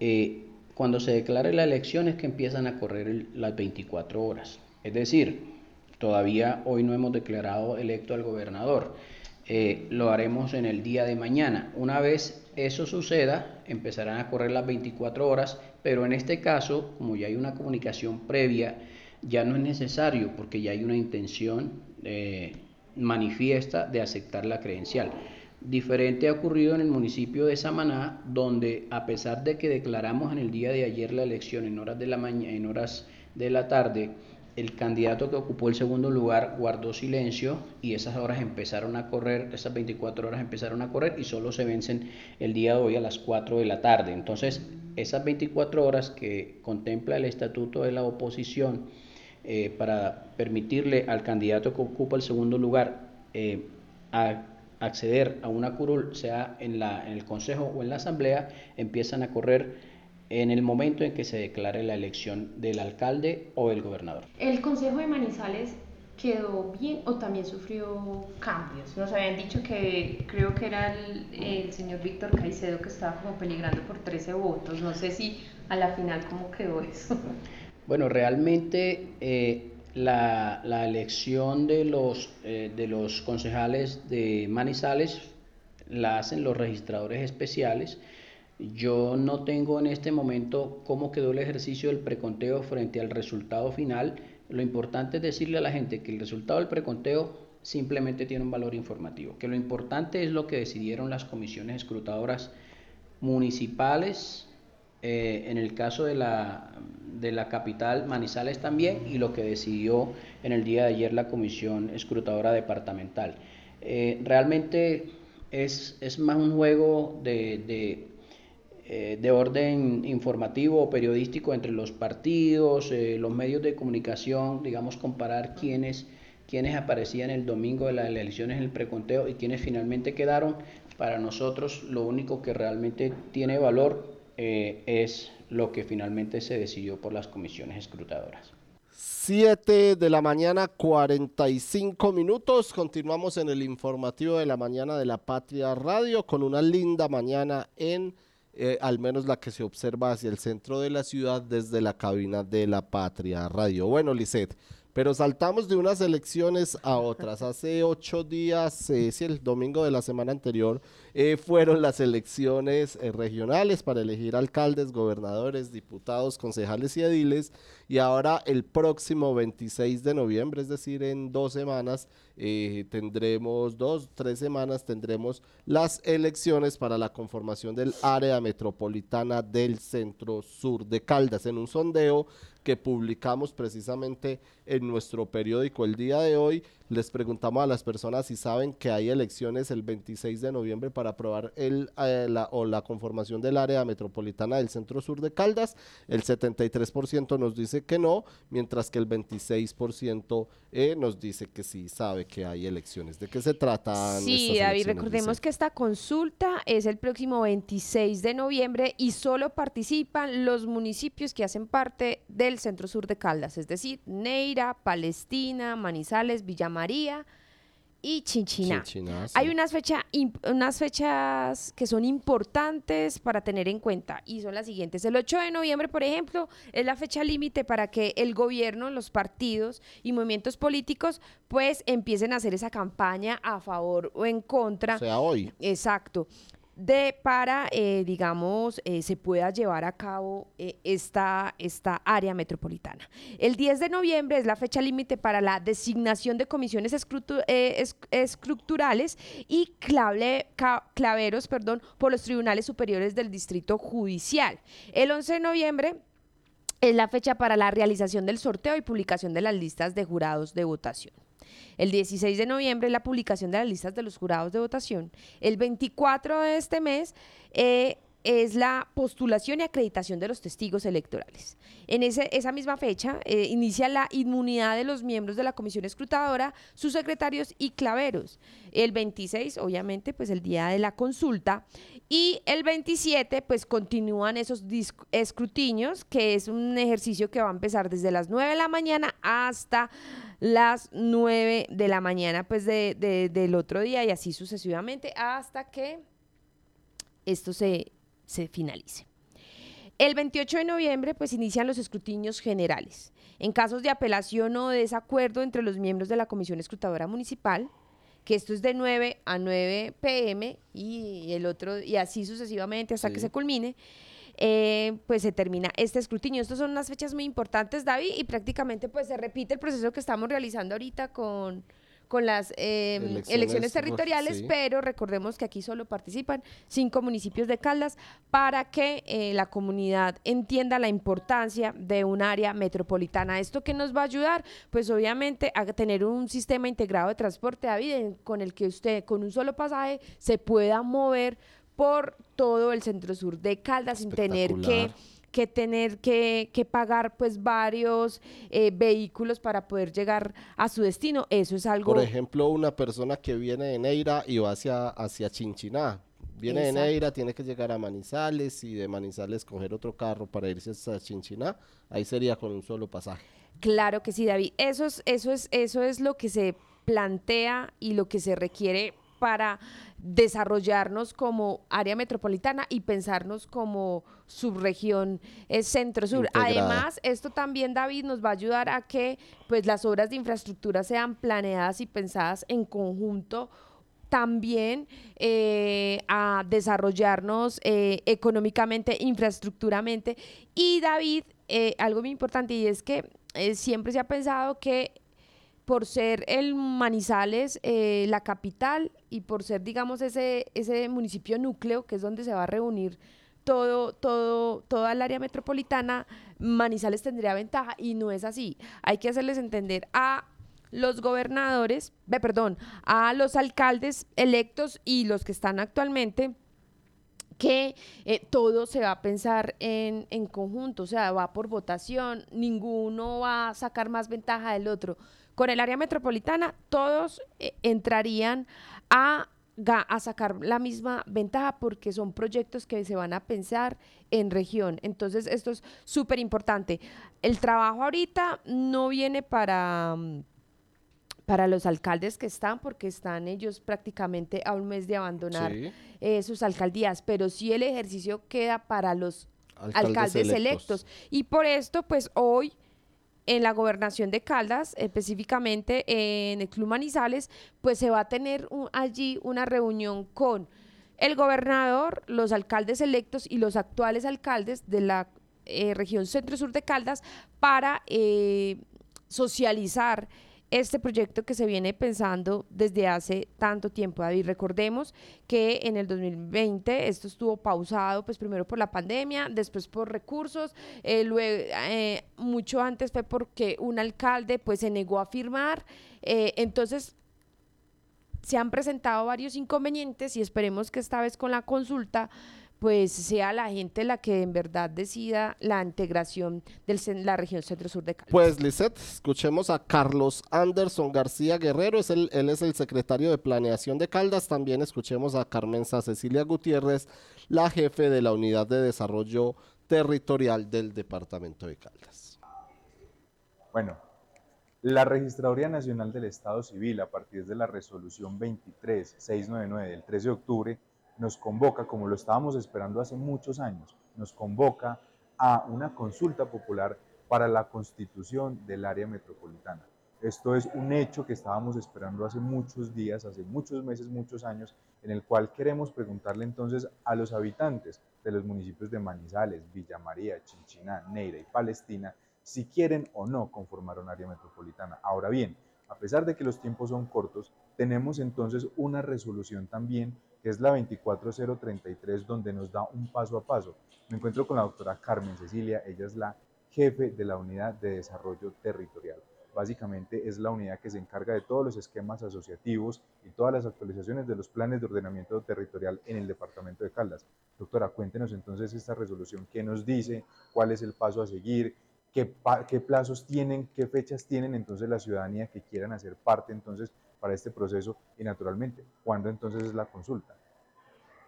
eh, cuando se declare la elección es que empiezan a correr las 24 horas. Es decir, todavía hoy no hemos declarado electo al gobernador. Eh, lo haremos en el día de mañana. Una vez eso suceda, empezarán a correr las 24 horas, pero en este caso, como ya hay una comunicación previa, ya no es necesario porque ya hay una intención eh, manifiesta de aceptar la credencial. Diferente ha ocurrido en el municipio de Samaná, donde a pesar de que declaramos en el día de ayer la elección en horas de la mañana, en horas de la tarde, el candidato que ocupó el segundo lugar guardó silencio y esas horas empezaron a correr, esas 24 horas empezaron a correr y solo se vencen el día de hoy a las 4 de la tarde. Entonces, esas 24 horas que contempla el estatuto de la oposición, eh, para permitirle al candidato que ocupa el segundo lugar eh, a acceder a una curul, sea en, la, en el Consejo o en la Asamblea, empiezan a correr en el momento en que se declare la elección del alcalde o el gobernador. ¿El Consejo de Manizales quedó bien o también sufrió cambios? Nos habían dicho que creo que era el, el señor Víctor Caicedo que estaba como peligrando por 13 votos. No sé si a la final cómo quedó eso. Bueno, realmente eh, la, elección de los, eh, de los concejales de Manizales la hacen los registradores especiales. Yo no tengo en este momento cómo quedó el ejercicio del preconteo frente al resultado final. Lo importante es decirle a la gente que el resultado del preconteo simplemente tiene un valor informativo, que lo importante es lo que decidieron las comisiones escrutadoras municipales, eh, en el caso de la, de la capital Manizales también y lo que decidió en el día de ayer la comisión escrutadora departamental. Eh, realmente es, es, más un juego de, de, eh, de, orden informativo o periodístico entre los partidos, los medios de comunicación, digamos, comparar quiénes, quiénes aparecían el domingo de las elecciones en el preconteo y quiénes finalmente quedaron. Para nosotros lo único que realmente tiene valor eh, es lo que finalmente se decidió por las comisiones escrutadoras. 7 de la mañana, 45 minutos. Continuamos en el informativo de la mañana de la Patria Radio con una linda mañana en, eh, al menos la que se observa hacia el centro de la ciudad desde la cabina de la Patria Radio. Bueno, Lisset, Pero saltamos de unas elecciones a otras. Hace ocho días, eh, sí, el domingo de la semana anterior, eh, fueron las elecciones eh, regionales para elegir alcaldes, gobernadores, diputados, concejales y ediles. Y ahora el próximo 26 de noviembre, es decir, en dos semanas, eh, tendremos dos, tres semanas, tendremos las elecciones para la conformación del área metropolitana del centro sur de Caldas. En un sondeo que publicamos precisamente en nuestro periódico el día de hoy. Les preguntamos a las personas si saben que hay elecciones el 26 de noviembre para aprobar el, eh, la, o la conformación del área metropolitana del centro sur de Caldas. El 73% nos dice que no, mientras que el 26% eh, nos dice que sí sabe que hay elecciones. ¿De qué se trata? Sí, David, recordemos que esta consulta es el próximo 26 de noviembre y solo participan los municipios que hacen parte del centro sur de Caldas, es decir, Neira, Palestina, Manizales, Villa María y Chinchiná. Chinchiná, sí. Hay unas, fecha, unas fechas que son importantes para tener en cuenta y son las siguientes. El 8 de noviembre, por ejemplo, es la fecha límite para que el gobierno, los partidos y movimientos políticos pues empiecen a hacer esa campaña a favor o en contra. O sea, hoy. Exacto. De para, eh, digamos, eh, se pueda llevar a cabo eh, esta, esta área metropolitana. El 10 de noviembre es la fecha límite para la designación de comisiones estructurales y clave- claveros perdón, por los tribunales superiores del Distrito Judicial. El 11 de noviembre es la fecha para la realización del sorteo y publicación de las listas de jurados de votación. El 16 de noviembre la publicación de las listas de los jurados de votación. El 24 de este mes eh, es la postulación y acreditación de los testigos electorales. En ese- esa misma fecha eh, inicia la inmunidad de los miembros de la comisión escrutadora, sus secretarios y claveros. El 26, obviamente, pues el día de la consulta. Y el 27, pues continúan esos escrutinios, que es un ejercicio que va a empezar desde las 9 de la mañana hasta las 9 de la mañana, pues de- de- del otro día y así sucesivamente hasta que esto se, se finalice. El 28 de noviembre, pues inician los escrutinios generales. En casos de apelación o desacuerdo entre los miembros de la Comisión Escrutadora Municipal, que esto es de 9 a 9 pm y el otro, y así sucesivamente hasta que se culmine, eh, pues se termina este escrutinio. Estas son unas fechas muy importantes, David, y prácticamente pues se repite el proceso que estamos realizando ahorita con, con las eh, Elecciones, territoriales, sí. pero recordemos que aquí solo participan cinco municipios de Caldas para que eh, la comunidad entienda la importancia de un área metropolitana. ¿Esto que nos va a ayudar? Pues obviamente a tener un sistema integrado de transporte, David, con el que usted con un solo pasaje se pueda mover por todo el centro sur de Caldas sin tener que. Que tener que, que pagar pues varios eh, vehículos para poder llegar a su destino. Eso es algo... Por ejemplo, una persona que viene de Neira y va hacia, hacia Chinchiná. Viene Exacto. de Neira, tiene que llegar a Manizales y de Manizales coger otro carro para irse hasta Chinchiná. Ahí sería con un solo pasaje. Claro que sí, David. Eso es, eso es, eso es lo que se plantea y lo que se requiere para desarrollarnos como área metropolitana y pensarnos como subregión eh, centro-sur. Además, esto también, David, nos va a ayudar a que pues, las obras de infraestructura sean planeadas y pensadas en conjunto también eh, a desarrollarnos eh, económicamente, infraestructuramente. Y David, eh, algo muy importante y es que siempre se ha pensado que por ser el Manizales eh, la capital y por ser, digamos, ese, ese municipio núcleo, que es donde se va a reunir todo, todo, toda el área metropolitana, Manizales tendría ventaja y no es así. Hay que hacerles entender a los gobernadores, ve, perdón, a los alcaldes electos y los que están actualmente, que eh, todo se va a pensar en, en conjunto, o sea, va por votación, ninguno va a sacar más ventaja del otro. Con el área metropolitana, todos eh, entrarían a, a sacar la misma ventaja porque son proyectos que se van a pensar en región. Entonces, esto es súper importante. El trabajo ahorita no viene para... mm, para los alcaldes que están, porque están ellos prácticamente a un mes de abandonar Sí. eh, sus alcaldías, pero sí el ejercicio queda para los Alcaldes alcaldes, electos. electos. Y por esto, pues hoy en la gobernación de Caldas, específicamente en el Club Manizales, pues se va a tener allí una reunión con el gobernador, los alcaldes electos y los actuales alcaldes de la eh, región centro-sur de Caldas para eh, socializar este proyecto que se viene pensando desde hace tanto tiempo, David. Recordemos que en el 2020 esto estuvo pausado, pues primero por la pandemia, después por recursos, eh, luego, mucho antes fue porque un alcalde pues se negó a firmar, entonces se han presentado varios inconvenientes y esperemos que esta vez con la consulta pues sea la gente la que en verdad decida la integración de la región centro-sur de Caldas. Pues Lisette, escuchemos a Carlos Anderson García Guerrero, es el, él es el secretario de Planeación de Caldas, también escuchemos a Carmenza Cecilia Gutiérrez, la jefe de la Unidad de Desarrollo Territorial del Departamento de Caldas. Bueno, la Registraduría Nacional del Estado Civil, a partir de la resolución 23699 del 13 de octubre, nos convoca, como lo estábamos esperando hace muchos años, nos convoca a una consulta popular para la constitución del área metropolitana. Esto es un hecho que estábamos esperando hace muchos días, hace muchos meses, muchos años, en el cual queremos preguntarle entonces a los habitantes de los municipios de Manizales, Villa María, Chinchiná, Neira y Palestina si quieren o no conformar un área metropolitana. Ahora bien, a pesar de que los tiempos son cortos, tenemos entonces una resolución también que es la 24033 donde nos da un paso a paso. Me encuentro con la doctora Carmen Cecilia, ella es la jefe de la unidad de desarrollo territorial. Básicamente es la unidad que se encarga de todos los esquemas asociativos y todas las actualizaciones de los planes de ordenamiento territorial en el departamento de Caldas. Doctora, cuéntenos entonces esta resolución, qué nos dice, cuál es el paso a seguir, qué, plazos tienen, qué fechas tienen entonces la ciudadanía que quieran hacer parte entonces para este proceso y naturalmente, ¿cuándo entonces es la consulta?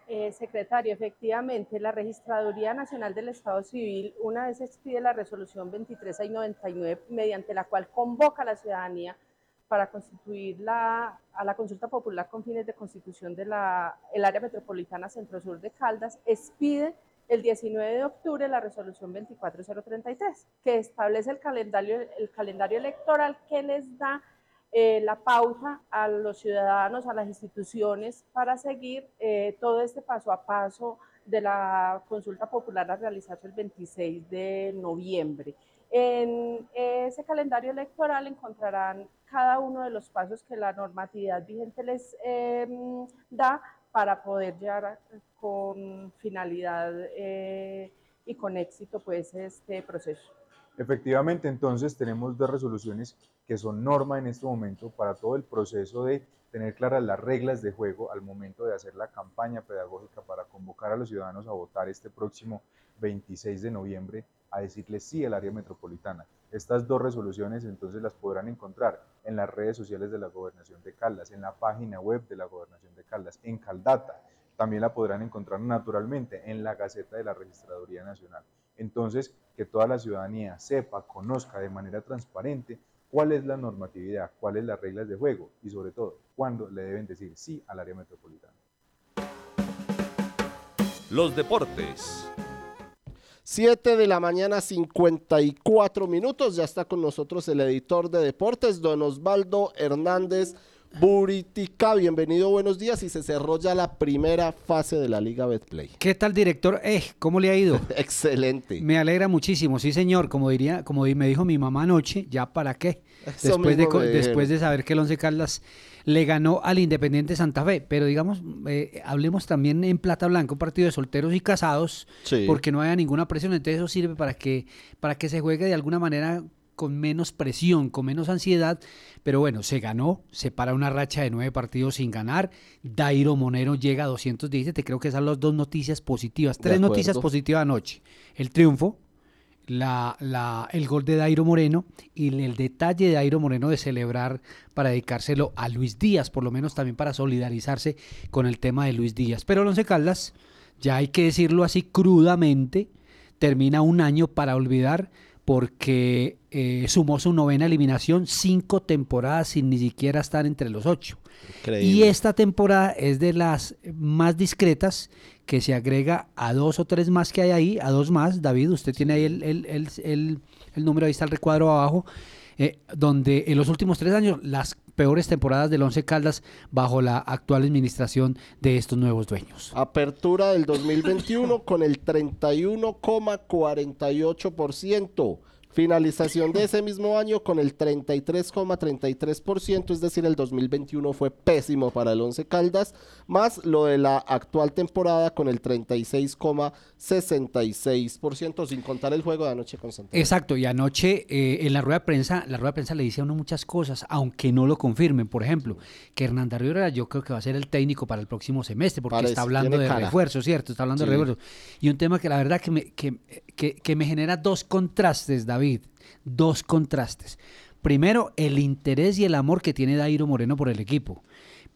Eh, secretario, efectivamente, la Registraduría Nacional del Estado Civil una vez expide la resolución 23699 mediante la cual convoca a la ciudadanía para constituir la, a la consulta popular con fines de constitución del área metropolitana centro-sur de Caldas, expide el 19 de octubre la resolución 24033, que establece el calendario, el calendario electoral que les da eh, la pauta a los ciudadanos, a las instituciones, para seguir eh, todo este paso a paso de la consulta popular a realizarse el 26 de noviembre. En ese calendario electoral encontrarán cada uno de los pasos que la normatividad vigente les em, da para poder llevar con finalidad eh, y con éxito pues este proceso. Efectivamente, entonces tenemos dos resoluciones que son norma en este momento para todo el proceso de tener claras las reglas de juego al momento de hacer la campaña pedagógica para convocar a los ciudadanos a votar este próximo 26 de noviembre a decirles sí al área metropolitana. Estas dos resoluciones entonces las podrán encontrar en las redes sociales de la Gobernación de Caldas, en la página web de la Gobernación de Caldas, en Caldata. También la podrán encontrar naturalmente en la Gaceta de la Registraduría Nacional. Entonces, que toda la ciudadanía sepa, conozca de manera transparente cuál es la normatividad, cuáles las reglas de juego y sobre todo, cuándo le deben decir sí al área metropolitana. Los deportes. 7 de la mañana, 54 minutos. Ya está con nosotros el editor de deportes, don Osvaldo Hernández Buritica. Bienvenido, buenos días. Y se cerró ya la primera fase de la Liga Betplay. ¿Qué tal, director? Eh, ¿Cómo le ha ido? Excelente. Me alegra muchísimo, sí, señor. Como diría, como me dijo mi mamá anoche, ¿ya para qué? después de, después de saber que el Once Caldas le ganó al Independiente Santa Fe. Pero digamos, eh, hablemos también en Plata Blanca, un partido de solteros y casados, porque no haya ninguna presión. Entonces eso sirve para que, para que se juegue de alguna manera con menos presión, con menos ansiedad, pero bueno, se ganó, se para una racha de nueve partidos sin ganar, Dairo Monero llega a 217, creo que esas son las dos noticias positivas, tres noticias positivas anoche, el triunfo, la, la, el gol de Dairo Moreno y el detalle de Dairo Moreno de celebrar para dedicárselo a Luis Díaz, por lo menos también para solidarizarse con el tema de Luis Díaz. Pero el Once Caldas, ya hay que decirlo así crudamente, termina un año para olvidar porque eh, sumó su novena eliminación, cinco temporadas sin ni siquiera estar entre los ocho. Y esta temporada es de las más discretas que se agrega a dos o tres más que hay ahí, a dos más. David, usted tiene ahí el, el, el, el número, ahí está el recuadro abajo. Eh, donde en los últimos tres años las peores temporadas del Once Caldas bajo la actual administración de estos nuevos dueños. Apertura del 2021 con el 31,48%. Finalización de ese mismo año con el 33,33%, es decir, el 2021 fue pésimo para el Once Caldas, más lo de la actual temporada con el 36,66%, sin contar el juego de anoche con Santa Exacto, y anoche eh, en la rueda de prensa, la rueda de prensa le dice a uno muchas cosas, aunque no lo confirmen. Por ejemplo, que Hernán Darío yo creo que va a ser el técnico para el próximo semestre, porque está hablando de refuerzo, ¿cierto? Está hablando de refuerzo. Y un tema que la verdad que me, que, que me genera dos contrastes, David dos contrastes. Primero, el interés y el amor que tiene Dairo Moreno por el equipo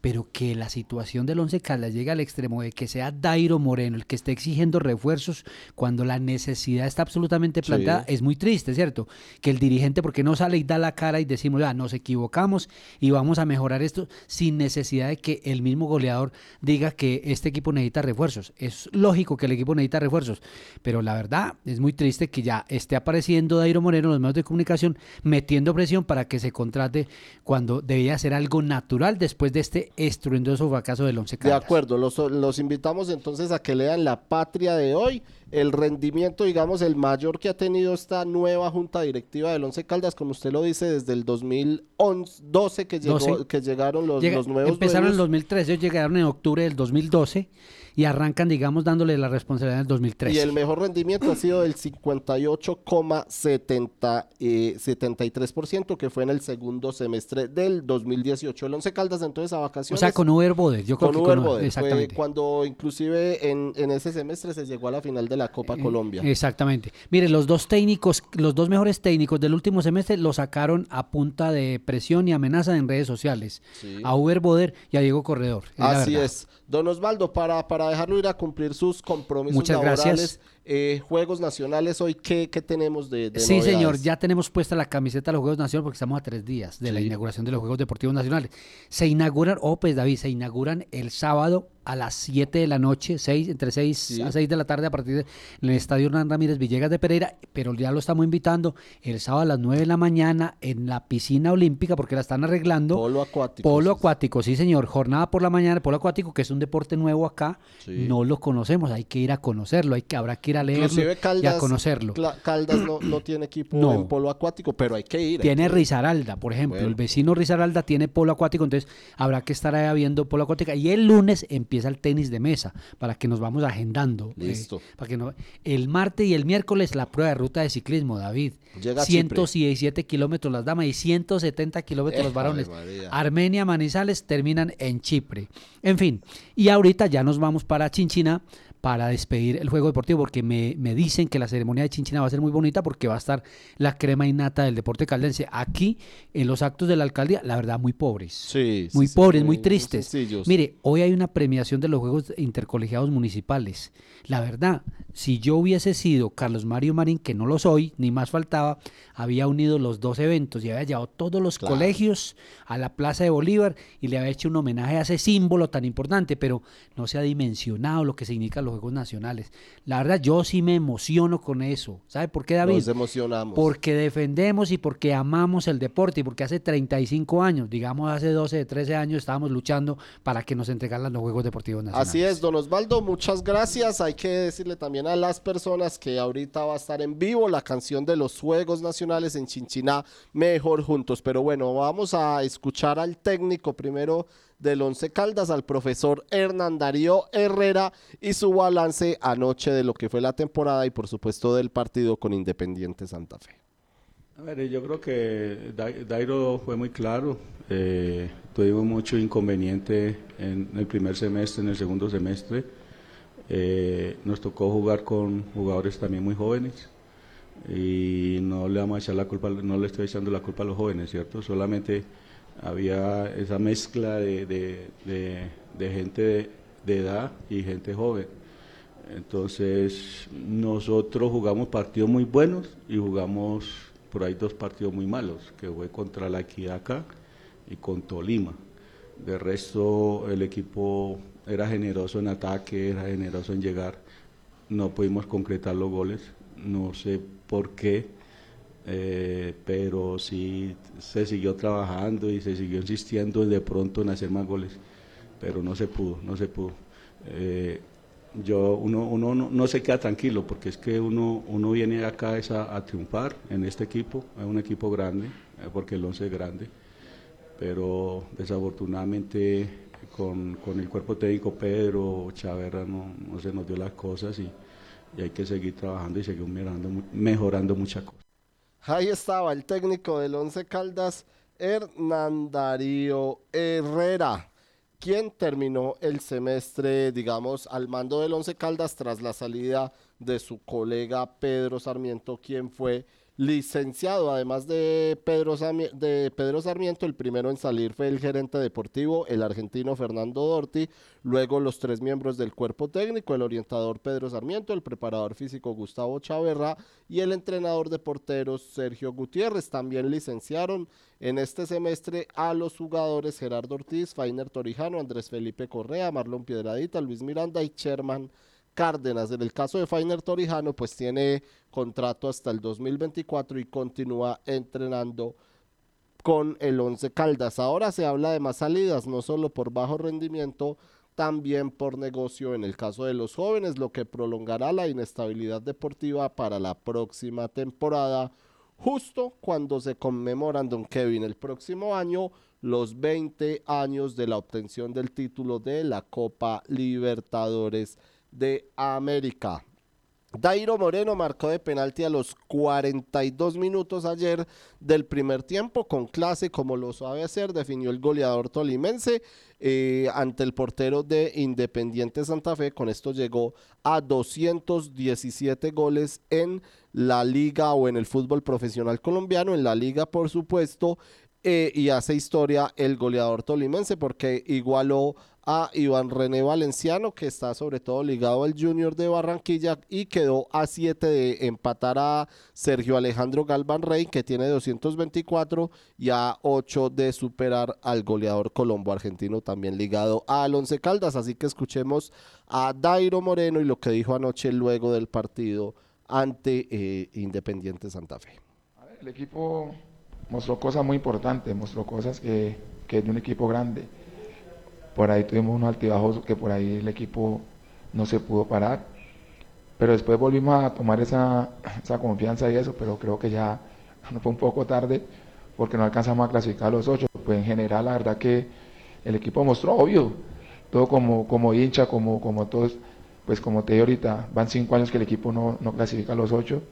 pero que la situación del Once Caldas llegue al extremo de que sea Dairo Moreno el que esté exigiendo refuerzos cuando la necesidad está absolutamente planteada, es muy triste, ¿cierto? Que el dirigente, porque no sale y da la cara y decimos, ya, nos equivocamos y vamos a mejorar esto sin necesidad de que el mismo goleador diga que este equipo necesita refuerzos. Es lógico que el equipo necesita refuerzos, pero la verdad es muy triste que ya esté apareciendo Dairo Moreno en los medios de comunicación metiendo presión para que se contrate cuando debía ser algo natural después de este estruendoso fracaso del Once Caldas. De acuerdo, los, los invitamos entonces a que lean La Patria de hoy, el rendimiento, digamos, el mayor que ha tenido esta nueva junta directiva del Once Caldas, como usted lo dice, desde el 2012 que, llegó, que llegaron los, los nuevos Empezaron en el 2013, ellos llegaron en octubre del 2012 y arrancan, digamos, dándole la responsabilidad en el 2013. Y el mejor rendimiento ha sido del 58,73%, que fue en el segundo semestre del 2018. El Once Caldas entonces a vacaciones. O sea, con Uber Boder, yo creo con Uber Boder, exactamente. cuando inclusive en, en, ese semestre se llegó a la final de la Copa eh, Colombia. Exactamente. Mire, los dos técnicos, los dos mejores técnicos del último semestre lo sacaron a punta de presión y amenaza en redes sociales. A Uber Boder y a Diego Corredor. Así es. Don Osvaldo, para, para dejarlo ir a cumplir sus compromisos Muchas laborales, gracias. Eh, Juegos Nacionales hoy, ¿qué, qué tenemos de, de Sí, señor, ya tenemos puesta la camiseta de los Juegos Nacionales porque estamos a tres días de la inauguración de los Juegos Deportivos Nacionales. Se inauguran, oh pues David, se inauguran el sábado a las 7 de la noche, seis, entre 6 a 6 de la tarde a partir del el Estadio Hernán Ramírez Villegas de Pereira, pero ya lo estamos invitando el sábado a las 9 de la mañana en la piscina olímpica porque la están arreglando. Polo acuático. Polo acuático, sí señor, jornada por la mañana, polo acuático, que es un deporte nuevo acá, no lo conocemos, hay que ir a conocerlo, hay que, habrá que ir a leerlo y a conocerlo. Caldas no, tiene equipo en polo acuático, pero hay que ir. Tiene Rizaralda, por ejemplo, el vecino Rizaralda tiene polo acuático, entonces habrá que estar ahí viendo polo acuático y el lunes empieza el tenis de mesa para que nos vamos agendando. Eh, Listo. para que no... El martes y el miércoles la prueba de ruta de ciclismo, David. Llega 117 kilómetros las damas y 170 kilómetros los varones. Armenia, Manizales terminan en Chipre. En fin, y ahorita ya nos vamos para Chinchina para despedir el juego deportivo, porque me, me, dicen que la ceremonia de Chinchina va a ser muy bonita porque va a estar la crema innata del deporte caldense. Aquí, en los actos de la alcaldía, la verdad, muy pobres. Sí, muy pobres, muy, tristes. Mire, hoy hay una premiación de los Juegos Intercolegiados Municipales. La verdad, si yo hubiese sido Carlos Mario Marín, que no lo soy, ni más faltaba, había unido los dos eventos y había llevado todos los colegios a la Plaza de Bolívar y le había hecho un homenaje a ese símbolo tan importante, pero no se ha dimensionado lo que significa los Juegos Nacionales. La verdad, yo sí me emociono con eso. ¿Sabe por qué, David? Nos emocionamos. Porque defendemos y porque amamos el deporte y porque hace 35 años, digamos hace 12, 13 años, estábamos luchando para que nos entregaran los Juegos Deportivos Nacionales. Así es, don Osvaldo, muchas gracias. Hay que decirle también a las personas que ahorita va a estar en vivo la canción de los Juegos Nacionales en Chinchiná, Mejor Juntos. Pero bueno, vamos a escuchar al técnico primero del Once Caldas, al profesor Hernán Darío Herrera y su balance anoche de lo que fue la temporada y por supuesto del partido con Independiente Santa Fe. A ver, yo creo que Dairo fue muy claro. Eh, tuvimos mucho inconveniente en el primer semestre, en el segundo semestre. Eh, nos tocó jugar con jugadores también muy jóvenes y no le vamos a echar la culpa, no le estoy echando la culpa a los jóvenes, ¿cierto? Solamente había esa mezcla de, gente de, edad y gente joven. Entonces, nosotros jugamos partidos muy buenos y jugamos por ahí dos partidos muy malos, que fue contra la Equidad acá y con Tolima. De resto, el equipo era generoso en ataque, era generoso en llegar. No pudimos concretar los goles, no sé por qué, eh, pero sí se siguió trabajando y se siguió insistiendo de pronto en hacer más goles, pero no se pudo, no se pudo. Eh, yo uno, uno no, se queda tranquilo porque es que uno, uno viene acá a, triunfar en este equipo, es un equipo grande, eh, porque el 11 es grande, pero desafortunadamente con, el cuerpo técnico Pedro Chaverra no, no se nos dio las cosas y, y, hay que seguir trabajando y seguir mejorando, mejorando muchas cosas. Ahí estaba el técnico del 11 Caldas, Hernán Darío Herrera quien terminó el semestre, digamos, al mando del Once Caldas tras la salida de su colega Pedro Sarmiento, quien fue licenciado, además de Pedro, Sarmiento, el primero en salir fue el gerente deportivo, el argentino Fernando Dorti, luego los tres miembros del cuerpo técnico, el orientador Pedro Sarmiento, el preparador físico Gustavo Chaverra y el entrenador de porteros Sergio Gutiérrez. También licenciaron en este semestre a los jugadores Gerardo Ortiz, Fainer Torijano, Andrés Felipe Correa, Marlon Piedradita, Luis Miranda y Sherman Cárdenas. En el caso de Fainer Torijano, pues tiene contrato hasta el 2024 y continúa entrenando con el Once Caldas. Ahora se habla de más salidas, no solo por bajo rendimiento, también por negocio en el caso de los jóvenes, lo que prolongará la inestabilidad deportiva para la próxima temporada, justo cuando se conmemoran, don Kevin, el próximo año los 20 años de la obtención del título de la Copa Libertadores de América. Dairo Moreno marcó de penalti a los 42 minutos ayer del primer tiempo con clase como lo sabe hacer, definió el goleador tolimense eh, ante el portero de Independiente Santa Fe, con esto llegó a 217 goles en la liga o en el fútbol profesional colombiano, en la liga por supuesto, eh, y hace historia el goleador tolimense porque igualó a Iván René Valenciano, que está sobre todo ligado al Junior de Barranquilla y quedó a 7 de empatar a Sergio Alejandro Galvan Rey, que tiene 224, y a 8 de superar al goleador colombo argentino, también ligado al Once Caldas. Así que escuchemos a Dairo Moreno y lo que dijo anoche luego del partido ante eh, Independiente Santa Fe. el equipo mostró cosas muy importantes, mostró cosas que, que es de un equipo grande por ahí tuvimos unos altibajos que por ahí el equipo no se pudo parar. Pero después volvimos a tomar esa, confianza y eso, pero creo que ya no fue un poco tarde porque no alcanzamos a clasificar a los ocho. Pues en general la verdad que el equipo mostró, obvio, todo como, como hincha, como, como todos, pues como te digo ahorita, van cinco años que el equipo no, clasifica a los ocho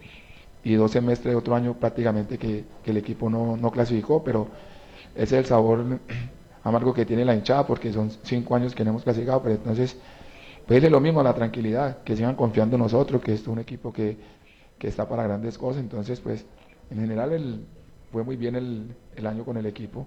y dos semestres de otro año prácticamente que, el equipo no, no clasificó, pero ese es el sabor amargo que tiene la hinchada porque son cinco años que no hemos clasificado, pero entonces pues lo mismo, la tranquilidad, que sigan confiando en nosotros, que esto es un equipo que, está para grandes cosas, entonces pues en general el, fue muy bien el, el año con el equipo.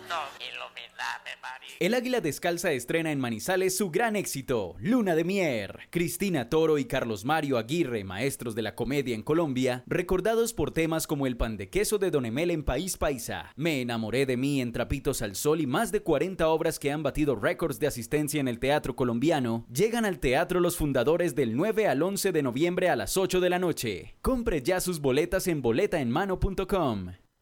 El Águila Descalza estrena en Manizales su gran éxito, Luna de Mier. Cristina Toro y Carlos Mario Aguirre, maestros de la comedia en Colombia, recordados por temas como el pan de queso de Don Emel en País Paisa, Me enamoré de mí en Trapitos al Sol y más de 40 obras que han batido récords de asistencia en el teatro colombiano, llegan al teatro los fundadores del 9 al 11 de noviembre a las 8 de la noche. Compre ya sus boletas en boletaenmano.com.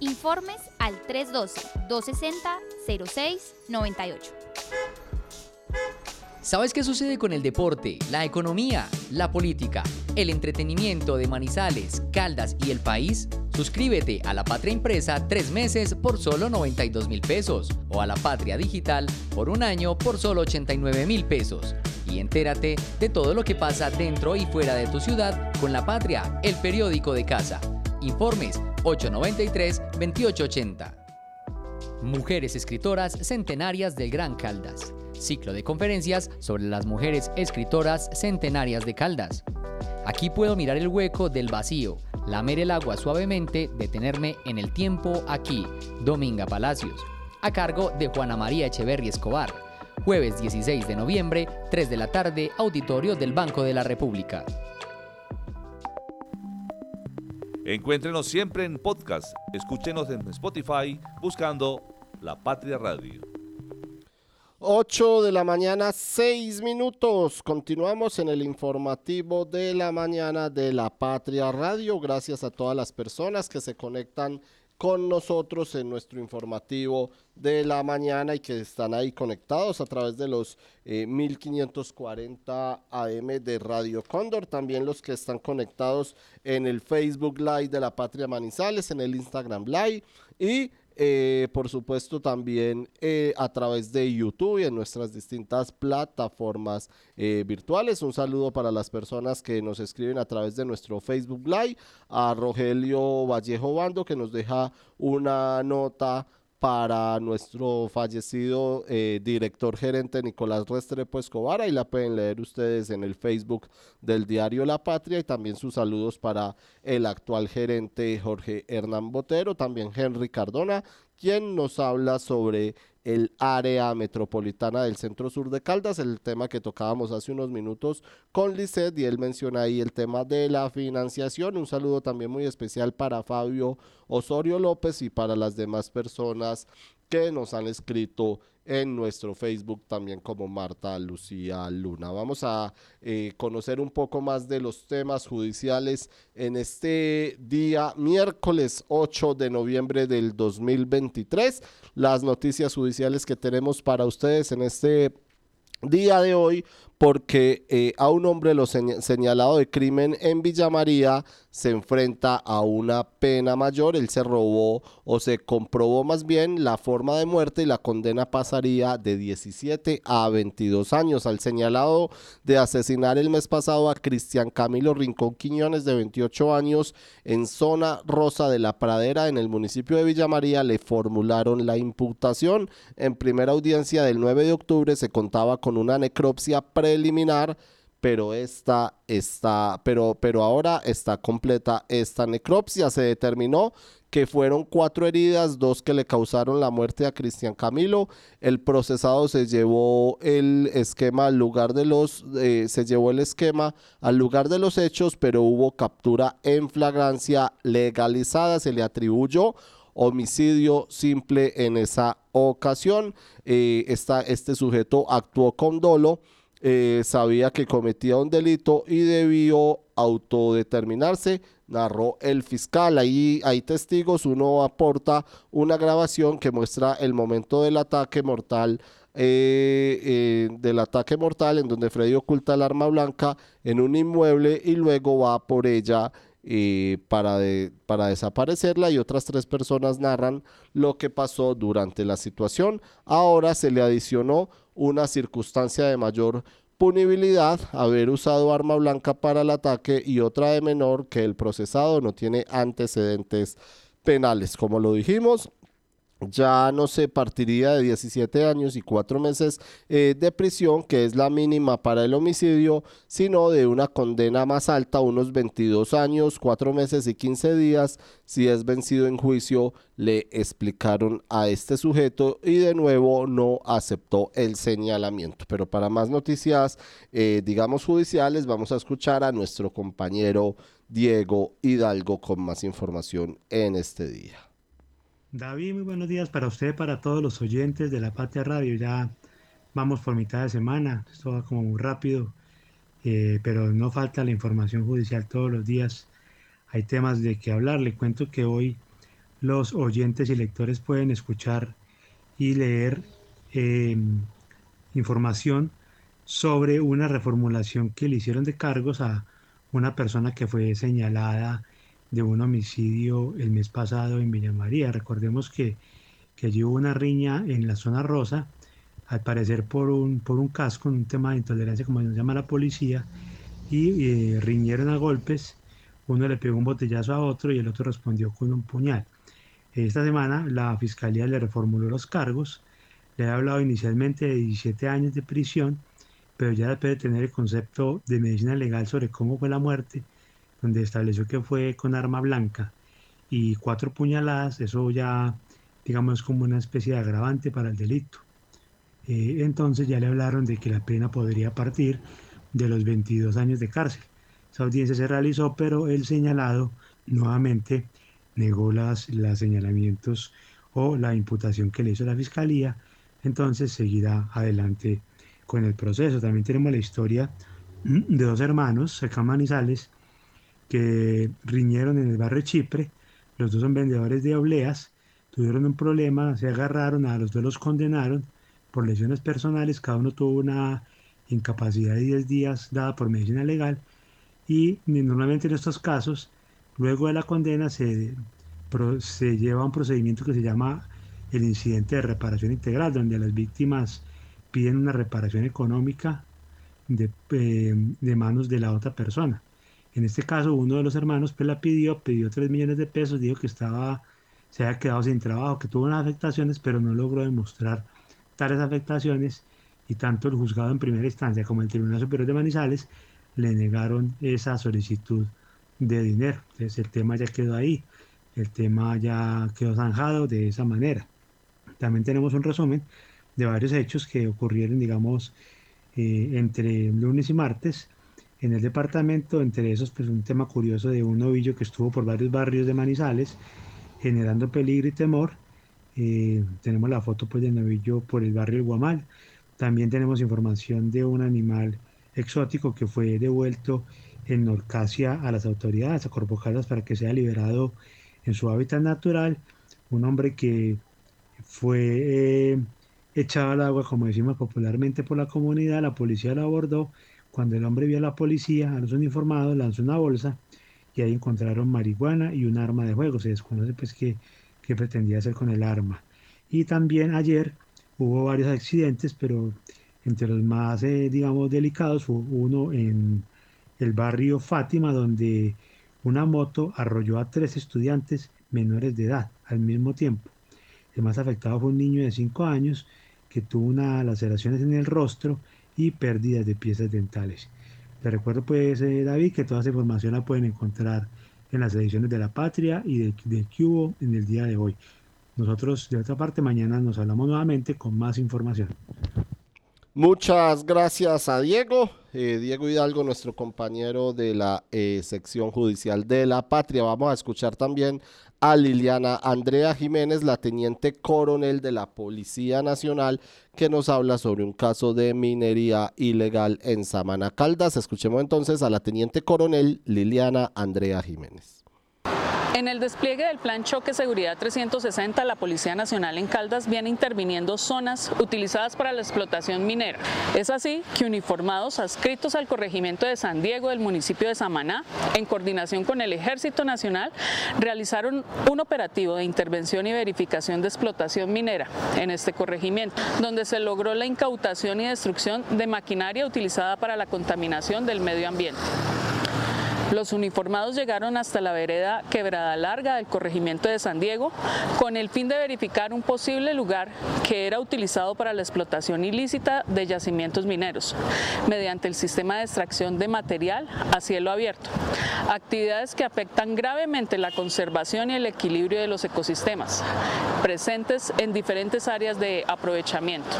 Informes al 312-260-0698. ¿Sabes qué sucede con el deporte, la economía, la política, el entretenimiento de Manizales, Caldas y el país? Suscríbete a La Patria Impresa tres meses por solo 92 mil pesos o a La Patria Digital por un año por solo 89 mil pesos. Y entérate de todo lo que pasa dentro y fuera de tu ciudad con La Patria, el periódico de casa. Informes 893-2880. Mujeres escritoras centenarias del Gran Caldas ciclo de conferencias sobre las mujeres escritoras centenarias de Caldas. Aquí puedo mirar el hueco del vacío, lamer el agua suavemente, detenerme en el tiempo aquí, Dominga Palacios, a cargo de Juana María Echeverri Escobar. Jueves 16 de noviembre, 3 de la tarde, auditorio del Banco de la República. Encuéntrenos siempre en podcast. Escúchenos en Spotify buscando La Patria Radio. 8 de la mañana, 6 minutos. Continuamos en el informativo de la mañana de la Patria Radio. Gracias a todas las personas que se conectan con nosotros en nuestro informativo de la mañana y que están ahí conectados a través de los 1540 eh, AM de Radio Cóndor, también los que están conectados en el Facebook Live de la Patria Manizales, en el Instagram Live y eh, por supuesto también eh, a través de YouTube y en nuestras distintas plataformas eh, virtuales. Un saludo para las personas que nos escriben a través de nuestro Facebook Live, a Rogelio Vallejo Bando que nos deja una nota para nuestro fallecido eh, director gerente Nicolás Restrepo Escobar. Ahí la pueden leer ustedes en el Facebook del diario La Patria y también sus saludos para el actual gerente Jorge Hernán Botero, también Henry Cardona, quien nos habla sobre el área metropolitana del centro sur de Caldas, el tema que tocábamos hace unos minutos con Lisset y él menciona ahí el tema de la financiación. Un saludo también muy especial para Fabio Osorio López y para las demás personas nos han escrito en nuestro Facebook también como Marta Lucía Luna. Vamos a eh, conocer un poco más de los temas judiciales en este día miércoles 8 de noviembre del 2023. Las noticias judiciales que tenemos para ustedes en este día de hoy porque eh, a un hombre lo señalado de crimen en Villa María se enfrenta a una pena mayor. Él se robó o se comprobó más bien la forma de muerte y la condena pasaría de 17 a 22 años. Al señalado de asesinar el mes pasado a Cristian Camilo Rincón Quiñones de 28 años en zona rosa de la pradera en el municipio de Villa María le formularon la imputación. En primera audiencia del 9 de octubre se contaba con una necropsia preliminar, pero esta está, pero, pero ahora está completa esta necropsia. Se determinó que fueron cuatro heridas, dos que le causaron la muerte a Cristian Camilo. El procesado se llevó el esquema al lugar de los, eh, se llevó el esquema al lugar de los hechos, pero hubo captura en flagrancia legalizada. Se le atribuyó homicidio simple en esa ocasión. Eh, este sujeto actuó con dolo eh, sabía que cometía un delito y debió autodeterminarse, narró el fiscal. Ahí hay testigos, uno aporta una grabación que muestra el momento del ataque mortal. Eh, eh, del ataque mortal en donde Freddy oculta el arma blanca en un inmueble y luego va por ella para, para desaparecerla y otras tres personas narran lo que pasó durante la situación. Ahora se le adicionó una circunstancia de mayor punibilidad, haber usado arma blanca para el ataque y otra de menor que el procesado no tiene antecedentes penales. Como lo dijimos, ya no se partiría de 17 años y 4 meses eh, de prisión, que es la mínima para el homicidio, sino de una condena más alta, unos 22 años, 4 meses y 15 días, si es vencido en juicio, le explicaron a este sujeto y de nuevo no aceptó el señalamiento. Pero para más noticias, eh, digamos judiciales, vamos a escuchar a nuestro compañero Diego Hidalgo con más información en este día. David, muy buenos días para usted, para todos los oyentes de la Patria Radio. Ya vamos por mitad de semana, esto va como muy rápido, eh, pero no falta la información judicial todos los días. Hay temas de que hablar. Le cuento que hoy los oyentes y lectores pueden escuchar y leer em, información sobre una reformulación que le hicieron de cargos a una persona que fue señalada de un homicidio el mes pasado en Villa María. Recordemos que, que allí hubo una riña en la zona rosa, al parecer por un, por un casco, un tema de intolerancia como se llama la policía, y eh, riñeron a golpes, uno le pegó un botellazo a otro y el otro respondió con un puñal. Esta semana la fiscalía le reformuló los cargos, le ha hablado inicialmente de 17 años de prisión, pero ya después de tener el concepto de medicina legal sobre cómo fue la muerte, donde estableció que fue con arma blanca y cuatro puñaladas, eso ya, digamos, como una especie de agravante para el delito. Eh, entonces ya le hablaron de que la pena podría partir de los 22 años de cárcel. Esa audiencia se realizó, pero el señalado nuevamente negó las, los señalamientos o la imputación que le hizo la fiscalía, entonces seguirá adelante con el proceso. También tenemos la historia de dos hermanos, acá Manizales, que riñeron en el barrio Chipre. Los dos son vendedores de obleas, tuvieron un problema, se agarraron, a los dos los condenaron por lesiones personales, cada uno tuvo una incapacidad de 10 días dada por medicina legal y normalmente en estos casos, luego de la condena se, se lleva un procedimiento que se llama el incidente de reparación integral, donde las víctimas piden una reparación económica de, eh, de, manos de la otra persona. En este caso, uno de los hermanos pues la pidió, pidió 3 millones de pesos, dijo que estaba, se había quedado sin trabajo, que tuvo unas afectaciones, pero no logró demostrar tales afectaciones y tanto el juzgado en primera instancia como el Tribunal Superior de Manizales le negaron esa solicitud de dinero. Entonces el tema ya quedó ahí, el tema ya quedó zanjado de esa manera. También tenemos un resumen de varios hechos que ocurrieron, digamos, eh, entre lunes y martes en el departamento, entre esos pues un tema curioso de un novillo que estuvo por varios barrios de Manizales generando peligro y temor. Eh, tenemos la foto pues del novillo por el barrio El Guamal, también tenemos información de un animal exótico que fue devuelto en Norcasia a las autoridades, a Corpocalas, para que sea liberado en su hábitat natural. Un hombre que fue eh, echado al agua, como decimos popularmente, por la comunidad. La policía lo abordó. Cuando el hombre vio a la policía, a los uniformados, lanzó una bolsa y ahí encontraron marihuana y un arma de juego. Se desconoce pues qué, pretendía hacer con el arma. Y también ayer hubo varios accidentes, pero entre los más, eh, digamos, delicados fue uno en el barrio Fátima, donde una moto arrolló a tres estudiantes menores de edad al mismo tiempo. El más afectado fue un niño de 5 años que tuvo unas laceraciones en el rostro y pérdidas de piezas dentales. Te recuerdo pues, eh, David, que toda esa información la pueden encontrar en las ediciones de La Patria y de, de Cubo en el día de hoy. Nosotros, de otra parte, mañana nos hablamos nuevamente con más información. Muchas gracias a Diego, eh, Diego Hidalgo, nuestro compañero de la eh, sección judicial de la patria. Vamos a escuchar también a Liliana Andrea Jiménez, la teniente coronel de la Policía Nacional, que nos habla sobre un caso de minería ilegal en Samana Caldas. Escuchemos entonces a la teniente coronel Liliana Andrea Jiménez. En el despliegue del Plan Choque Seguridad 360, la Policía Nacional en Caldas viene interviniendo zonas utilizadas para la explotación minera. Es así que uniformados adscritos al corregimiento de San Diego del municipio de Samaná, en coordinación con el Ejército Nacional, realizaron un operativo de intervención y verificación de explotación minera en este corregimiento, donde se logró la incautación y destrucción de maquinaria utilizada para la contaminación del medio ambiente. Los uniformados llegaron hasta la vereda Quebrada Larga del corregimiento de San Diego con el fin de verificar un posible lugar que era utilizado para la explotación ilícita de yacimientos mineros mediante el sistema de extracción de material a cielo abierto. Actividades que afectan gravemente la conservación y el equilibrio de los ecosistemas presentes en diferentes áreas de aprovechamiento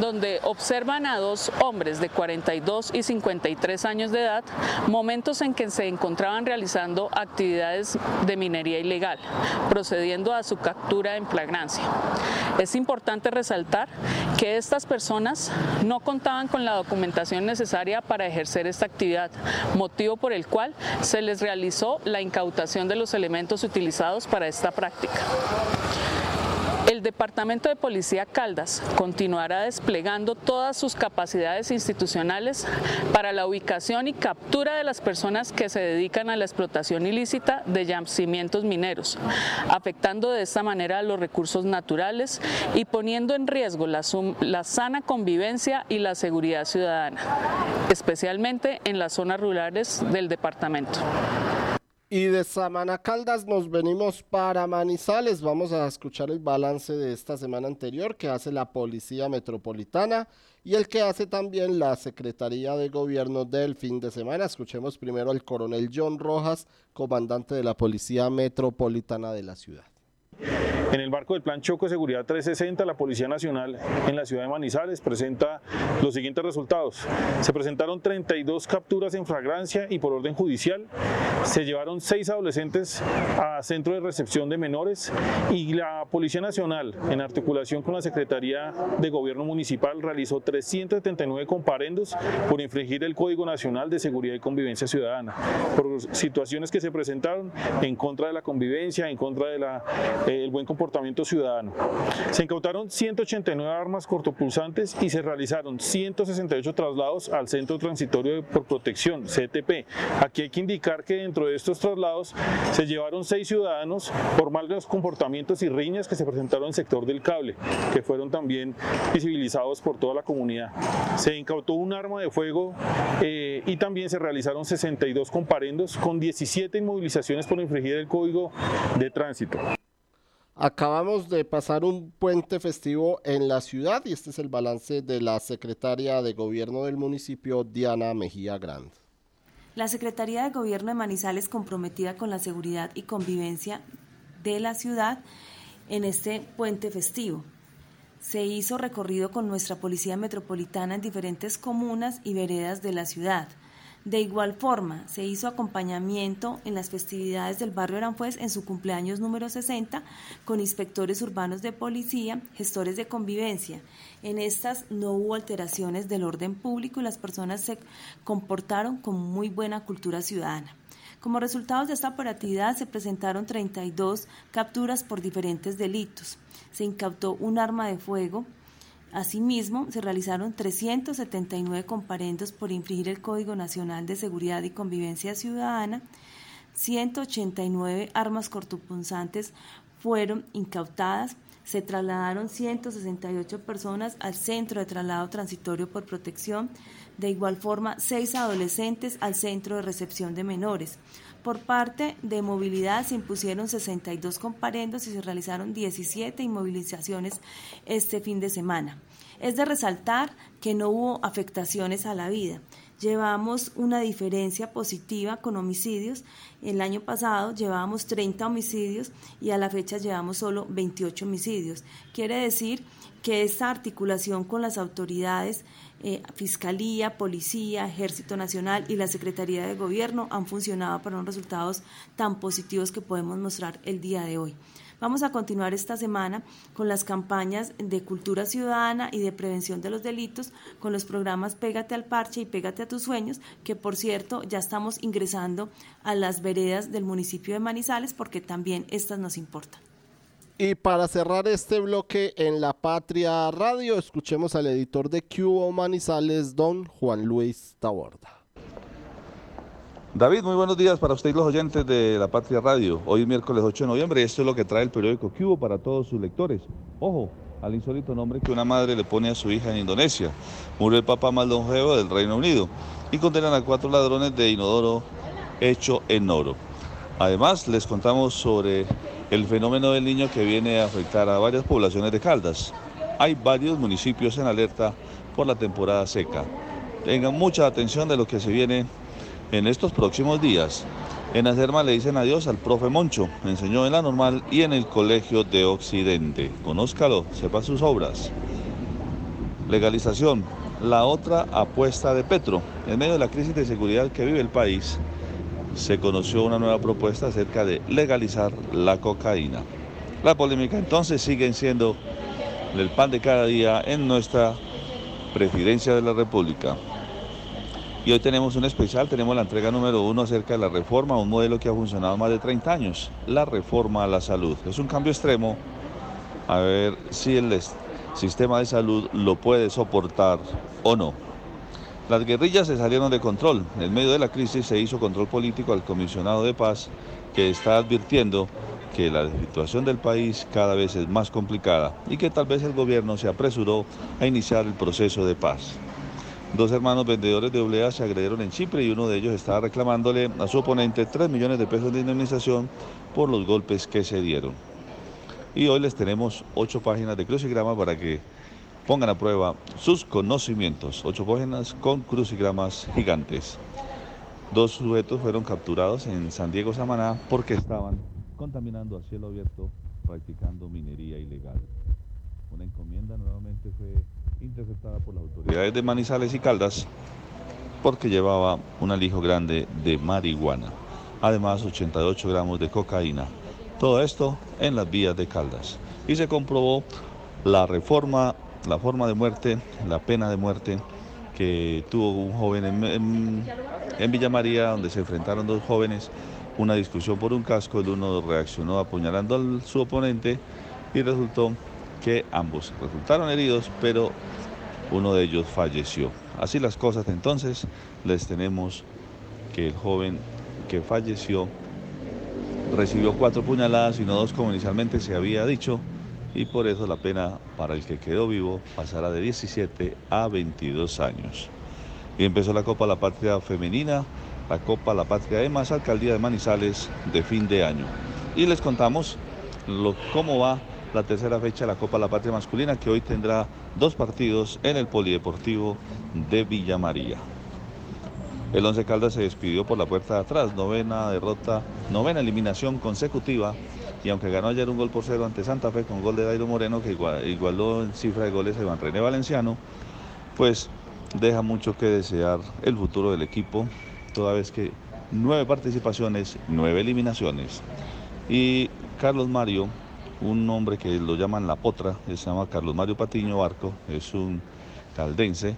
donde observan a dos hombres de 42 y 53 años de edad, momentos en que se encontraban realizando actividades de minería ilegal, procediendo a su captura en flagrancia. Es importante resaltar que estas personas no contaban con la documentación necesaria para ejercer esta actividad, motivo por el cual se les realizó la incautación de los elementos utilizados para esta práctica. El Departamento de Policía Caldas continuará desplegando todas sus capacidades institucionales para la ubicación y captura de las personas que se dedican a la explotación ilícita de yacimientos mineros, afectando de esta manera los recursos naturales y poniendo en riesgo la, sana convivencia y la seguridad ciudadana, especialmente en las zonas rurales del departamento. Y de Samana Caldas nos venimos para Manizales. Vamos a escuchar el balance de esta semana anterior que hace la Policía Metropolitana y el que hace también la Secretaría de Gobierno del fin de semana. Escuchemos primero al coronel John Rojas, comandante de la Policía Metropolitana de la ciudad. En el marco del Plan Choco de Seguridad 360, la Policía Nacional en la ciudad de Manizales presenta los siguientes resultados. Se presentaron 32 capturas en flagrancia y por orden judicial. Se llevaron 6 adolescentes a centro de recepción de menores y la Policía Nacional, en articulación con la Secretaría de Gobierno Municipal, realizó 379 comparendos por infringir el Código Nacional de Seguridad y Convivencia Ciudadana, por situaciones que se presentaron en contra de la convivencia, en contra del de buen comportamiento ciudadano. Se incautaron 189 armas cortopulsantes y se realizaron 168 traslados al Centro Transitorio por Protección, CTP. Aquí hay que indicar que dentro de estos traslados se llevaron seis ciudadanos por malos comportamientos y riñas que se presentaron en el sector del cable, que fueron también visibilizados por toda la comunidad. Se incautó un arma de fuego eh, y también se realizaron 62 comparendos con 17 inmovilizaciones por infringir el Código de Tránsito. Acabamos de pasar un puente festivo en la ciudad y este es el balance de la secretaria de gobierno del municipio, Diana Mejía Grand. La Secretaría de Gobierno de Manizales comprometida con la seguridad y convivencia de la ciudad en este puente festivo. Se hizo recorrido con nuestra Policía Metropolitana en diferentes comunas y veredas de la ciudad. De igual forma, se hizo acompañamiento en las festividades del barrio Aranjuez en su cumpleaños número 60 con inspectores urbanos de policía, gestores de convivencia. En estas no hubo alteraciones del orden público y las personas se comportaron con muy buena cultura ciudadana. Como resultado de esta operatividad se presentaron 32 capturas por diferentes delitos. Se incautó un arma de fuego, Asimismo, se realizaron 379 comparendos por infringir el Código Nacional de Seguridad y Convivencia Ciudadana, 189 armas cortopunzantes fueron incautadas, se trasladaron 168 personas al Centro de Traslado Transitorio por Protección, de igual forma, seis adolescentes al Centro de Recepción de Menores. Por parte de movilidad se impusieron 62 comparendos y se realizaron 17 inmovilizaciones este fin de semana. Es de resaltar que no hubo afectaciones a la vida. Llevamos una diferencia positiva con homicidios. El año pasado llevábamos 30 homicidios y a la fecha llevamos solo 28 homicidios. Quiere decir que esta articulación con las autoridades eh, Fiscalía, Policía, Ejército Nacional y la Secretaría de Gobierno han funcionado para unos resultados tan positivos que podemos mostrar el día de hoy. Vamos a continuar esta semana con las campañas de cultura ciudadana y de prevención de los delitos, con los programas Pégate al Parche y Pégate a tus sueños, que por cierto ya estamos ingresando a las veredas del municipio de Manizales porque también estas nos importan. Y para cerrar este bloque en La Patria Radio, escuchemos al editor de Cubo Manizales, don Juan Luis Taborda. David, muy buenos días para usted y los oyentes de La Patria Radio. Hoy es miércoles 8 de noviembre esto es lo que trae el periódico Cubo para todos sus lectores. Ojo, al insólito nombre que una madre le pone a su hija en Indonesia. Murió el papá más longevo del Reino Unido y condenan a cuatro ladrones de inodoro hecho en oro. Además, les contamos sobre el fenómeno del niño que viene a afectar a varias poblaciones de Caldas. Hay varios municipios en alerta por la temporada seca. Tengan mucha atención de lo que se viene en estos próximos días. En Acerma le dicen adiós al profe Moncho, enseñó en la normal y en el Colegio de Occidente. Conózcalo, sepa sus obras. Legalización, la otra apuesta de Petro. En medio de la crisis de seguridad que vive el país, se conoció una nueva propuesta acerca de legalizar la cocaína. La polémica entonces sigue siendo el pan de cada día en nuestra presidencia de la República. Y hoy tenemos un especial, tenemos la entrega número uno acerca de la reforma, un modelo que ha funcionado más de 30 años, la reforma a la salud. Es un cambio extremo a ver si el sistema de salud lo puede soportar o no. Las guerrillas se salieron de control. En medio de la crisis se hizo control político al comisionado de paz que está advirtiendo que la situación del país cada vez es más complicada y que tal vez el gobierno se apresuró a iniciar el proceso de paz. Dos hermanos vendedores de oblea se agredieron en Chipre y uno de ellos estaba reclamándole a su oponente 3 millones de pesos de indemnización por los golpes que se dieron. Y hoy les tenemos ocho páginas de crucigrama para que pongan a prueba sus conocimientos. Ocho páginas con crucigramas gigantes. Dos sujetos fueron capturados en San Diego, Samaná, porque estaban contaminando a cielo abierto, practicando minería ilegal. Una encomienda nuevamente fue interceptada por las autoridades de Manizales y Caldas porque llevaba un alijo grande de marihuana. Además, 88 gramos de cocaína. Todo esto en las vías de Caldas. Y se comprobó la reforma, la forma de muerte, la pena de muerte que tuvo un joven en, Villa María, donde se enfrentaron dos jóvenes una discusión por un casco, el uno reaccionó apuñalando a su oponente y resultó que ambos resultaron heridos, pero uno de ellos falleció. Así las cosas entonces, les tenemos que el joven que falleció recibió cuatro puñaladas y no dos como inicialmente se había dicho, y por eso la pena para el que quedó vivo pasará de 17 a 22 años. Y empezó la Copa La Patria Femenina, la Copa La Patria de Más, Alcaldía de Manizales de fin de año. Y les contamos cómo va la tercera fecha de la Copa La Patria Masculina, que hoy tendrá dos partidos en el Polideportivo de Villa María. El Once Caldas se despidió por la puerta de atrás, novena derrota, novena eliminación consecutiva y aunque ganó ayer un gol por cero ante Santa Fe con gol de Dairo Moreno que igualó en cifra de goles a Iván René Valenciano, pues deja mucho que desear el futuro del equipo toda vez que nueve participaciones, nueve eliminaciones. Y Carlos Mario, un hombre que lo llaman La Potra, se llama Carlos Mario Patiño Barco, es un caldense,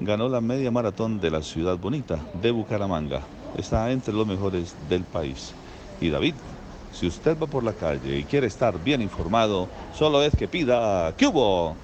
ganó la media maratón de la ciudad bonita de Bucaramanga. Está entre los mejores del país. Y David, si usted va por la calle y quiere estar bien informado, solo es que pida ¿qué hubo?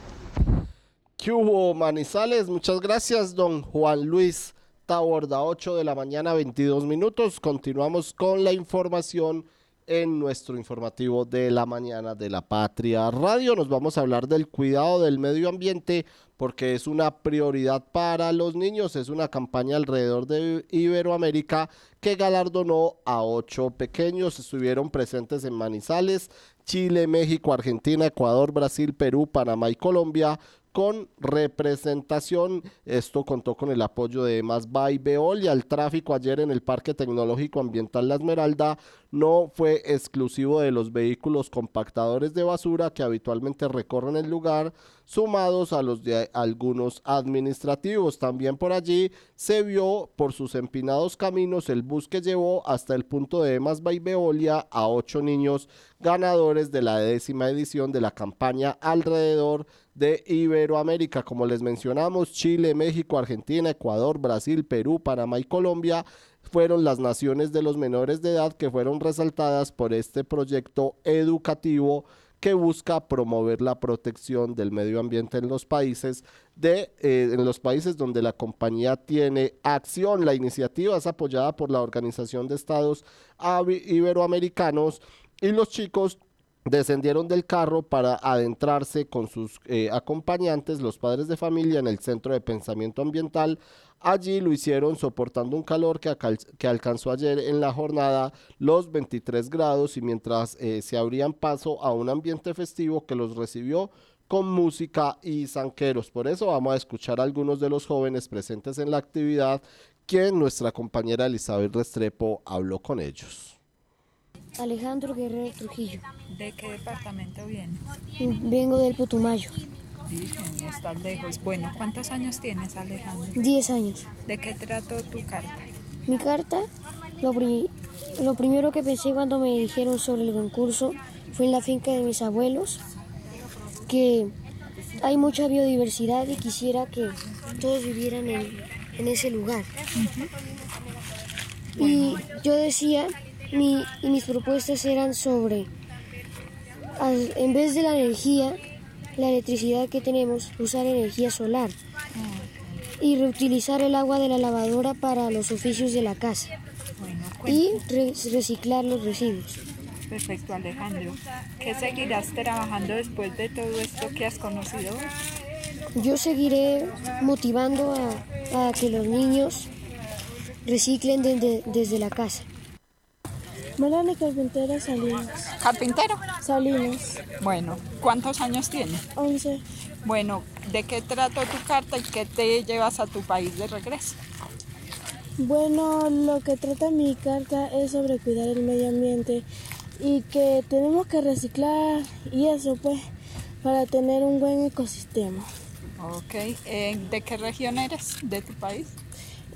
¿Qué hubo, Manizales? Muchas gracias, don Juan Luis borda 8 de la mañana, 22 minutos. Continuamos con la información en nuestro informativo de la mañana de la Patria Radio. Nos vamos a hablar del cuidado del medio ambiente porque es una prioridad para los niños. Es una campaña alrededor de Iberoamérica que galardonó a ocho pequeños. Estuvieron presentes en Manizales, Chile, México, Argentina, Ecuador, Brasil, Perú, Panamá y Colombia con representación. Esto contó con el apoyo de Más y Beol y al tráfico ayer en el Parque Tecnológico Ambiental La Esmeralda no fue exclusivo de los vehículos compactadores de basura que habitualmente recorren el lugar, sumados a los de algunos administrativos. También por allí se vio por sus empinados caminos el bus que llevó hasta el punto de Emas Beolia a ocho niños ganadores de la décima edición de la campaña alrededor de Iberoamérica. Como les mencionamos, Chile, México, Argentina, Ecuador, Brasil, Perú, Panamá y Colombia fueron las naciones de los menores de edad que fueron resaltadas por este proyecto educativo que busca promover la protección del medio ambiente en los países de eh, en los países donde la compañía tiene acción. La iniciativa es apoyada por la Organización de Estados Iberoamericanos y los chicos descendieron del carro para adentrarse con sus eh, acompañantes, los padres de familia, en el centro de pensamiento ambiental. Allí lo hicieron soportando un calor que, que alcanzó ayer en la jornada los 23 grados y mientras eh, se abrían paso a un ambiente festivo que los recibió con música y zanqueros. Por eso vamos a escuchar a algunos de los jóvenes presentes en la actividad, quien nuestra compañera Elizabeth Restrepo habló con ellos. Alejandro Guerrero Trujillo. ¿De qué departamento viene? Vengo del Putumayo. Estás lejos. Bueno, ¿cuántos años tienes, Alejandro? Diez años. ¿De qué trató tu carta? Mi carta, lo, lo primero que pensé cuando me dijeron sobre el concurso fue en la finca de mis abuelos, que hay mucha biodiversidad y quisiera que todos vivieran en, en ese lugar. Y yo decía y mis propuestas eran sobre en vez de la energía, la electricidad que tenemos, usar energía solar y reutilizar el agua de la lavadora para los oficios de la casa y reciclar los residuos. Perfecto, Alejandro. ¿Qué seguirás trabajando después de todo esto que has conocido? Yo seguiré motivando a, que los niños reciclen desde la casa. Melanie Carpintero Salinas. ¿Carpintero? Salinas. Bueno, ¿cuántos años tiene? Once. Bueno, ¿de qué trató tu carta y qué te llevas a tu país de regreso? Bueno, lo que trata mi carta es sobre cuidar el medio ambiente y que tenemos que reciclar y eso pues para tener un buen ecosistema. Ok, eh, ¿de qué región eres de tu país?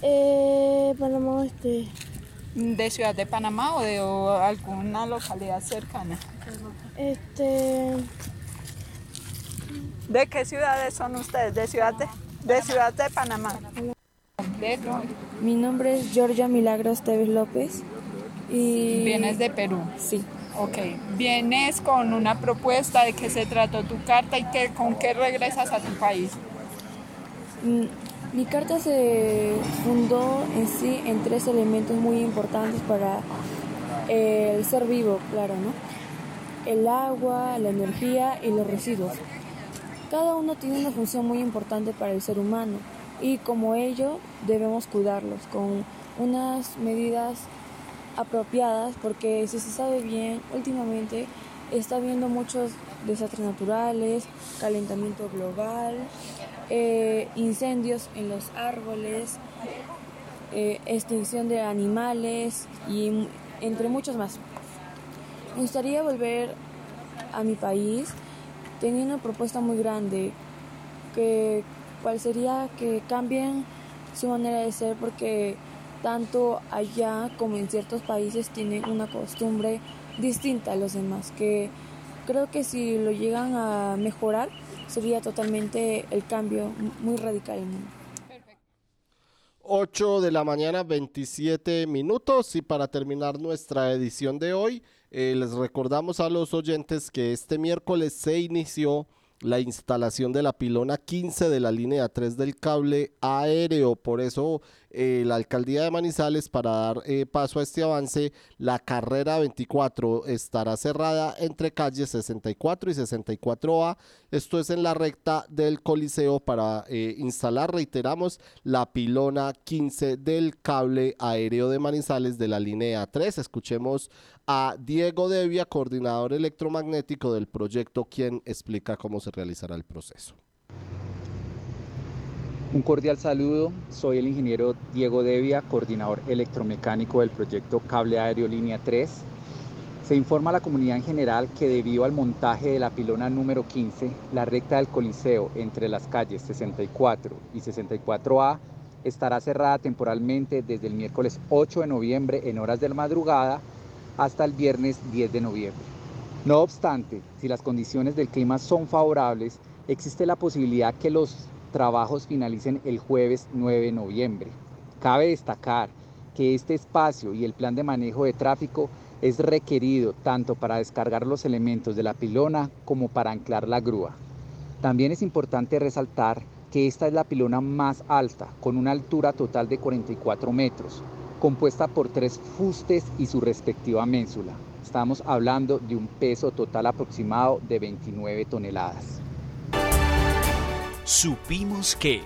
Eh, Panamá Oeste. ¿De Ciudad de Panamá o de alguna localidad cercana? Este... ¿De qué ciudades son ustedes? ¿De Ciudad de, de, ciudad de Panamá? Mi nombre es Georgia Milagros Teves López y... ¿Vienes de Perú? Sí. Ok, vienes con una propuesta de qué se trató tu carta y que, con qué regresas a tu país. Mm, mi carta se fundó en sí en tres elementos muy importantes para el ser vivo, claro, ¿no? El agua, la energía y los residuos. Cada uno tiene una función muy importante para el ser humano y como ello debemos cuidarlos con unas medidas apropiadas porque si se sabe bien, últimamente está habiendo muchos desastres naturales, calentamiento global, eh, incendios en los árboles, eh, extinción de animales y entre muchos más. Me gustaría volver a mi país teniendo una propuesta muy grande, que cuál sería que cambien su manera de ser porque tanto allá como en ciertos países tienen una costumbre distinta a los demás, que creo que si lo llegan a mejorar sería totalmente el cambio muy radical en mundo. 8 de la mañana, 27 minutos. Y para terminar nuestra edición de hoy, eh, les recordamos a los oyentes que este miércoles se inició la instalación de la pilona 15 de la línea 3 del cable aéreo. Por eso eh, la alcaldía de Manizales, para dar eh, paso a este avance, la carrera 24 estará cerrada entre calles 64 y 64A. Esto es en la recta del Coliseo para eh, instalar, reiteramos, la pilona 15 del cable aéreo de Manizales de la línea 3. Escuchemos a Diego Devia, coordinador electromagnético del proyecto, quien explica cómo se realizará el proceso. Un cordial saludo, soy el ingeniero Diego Devia, coordinador electromecánico del proyecto Cable Aéreo Línea 3. Se informa a la comunidad en general que debido al montaje de la pilona número 15, la recta del Coliseo entre las calles 64 y 64A estará cerrada temporalmente desde el miércoles 8 de noviembre en horas de la madrugada hasta el viernes 10 de noviembre. No obstante, si las condiciones del clima son favorables, existe la posibilidad que los trabajos finalicen el jueves 9 de noviembre. Cabe destacar que este espacio y el plan de manejo de tráfico es requerido tanto para descargar los elementos de la pilona como para anclar la grúa. También es importante resaltar que esta es la pilona más alta, con una altura total de 44 metros, compuesta por tres fustes y su respectiva ménsula. Estamos hablando de un peso total aproximado de 29 toneladas. Supimos que...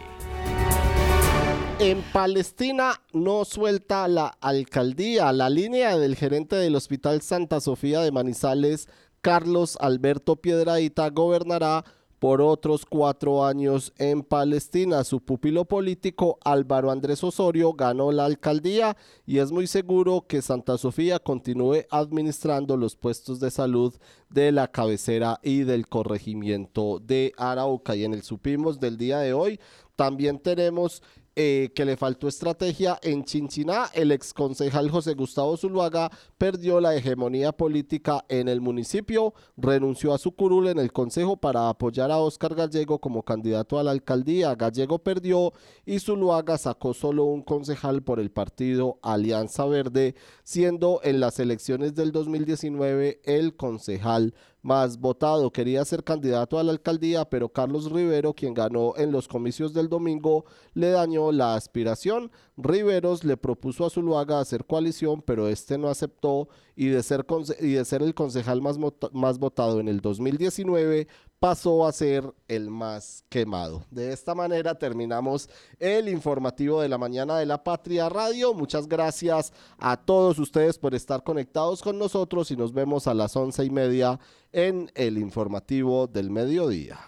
En Palestina no suelta la alcaldía. La línea del gerente del Hospital Santa Sofía de Manizales, Carlos Alberto Piedraíta, gobernará por otros cuatro años en Palestina. Su pupilo político Álvaro Andrés Osorio ganó la alcaldía y es muy seguro que Santa Sofía continúe administrando los puestos de salud de la cabecera y del corregimiento de Arauca. Y en el supimos del día de hoy también tenemos eh, que le faltó estrategia en Chinchiná. El exconcejal José Gustavo Zuluaga perdió la hegemonía política en el municipio, renunció a su curul en el consejo para apoyar a Óscar Gallego como candidato a la alcaldía. Gallego perdió y Zuluaga sacó solo un concejal por el partido Alianza Verde, siendo en las elecciones del 2019 el concejal más votado. Quería ser candidato a la alcaldía, pero Carlos Rivero, quien ganó en los comicios del domingo, le dañó la aspiración. Riveros le propuso a Zuluaga hacer coalición, pero este no aceptó y de ser, y de ser el concejal más, más votado en el 2019, pasó a ser el más quemado. De esta manera terminamos el informativo de la mañana de la Patria Radio. Muchas gracias a todos ustedes por estar conectados con nosotros y nos vemos a las once y media en el informativo del mediodía.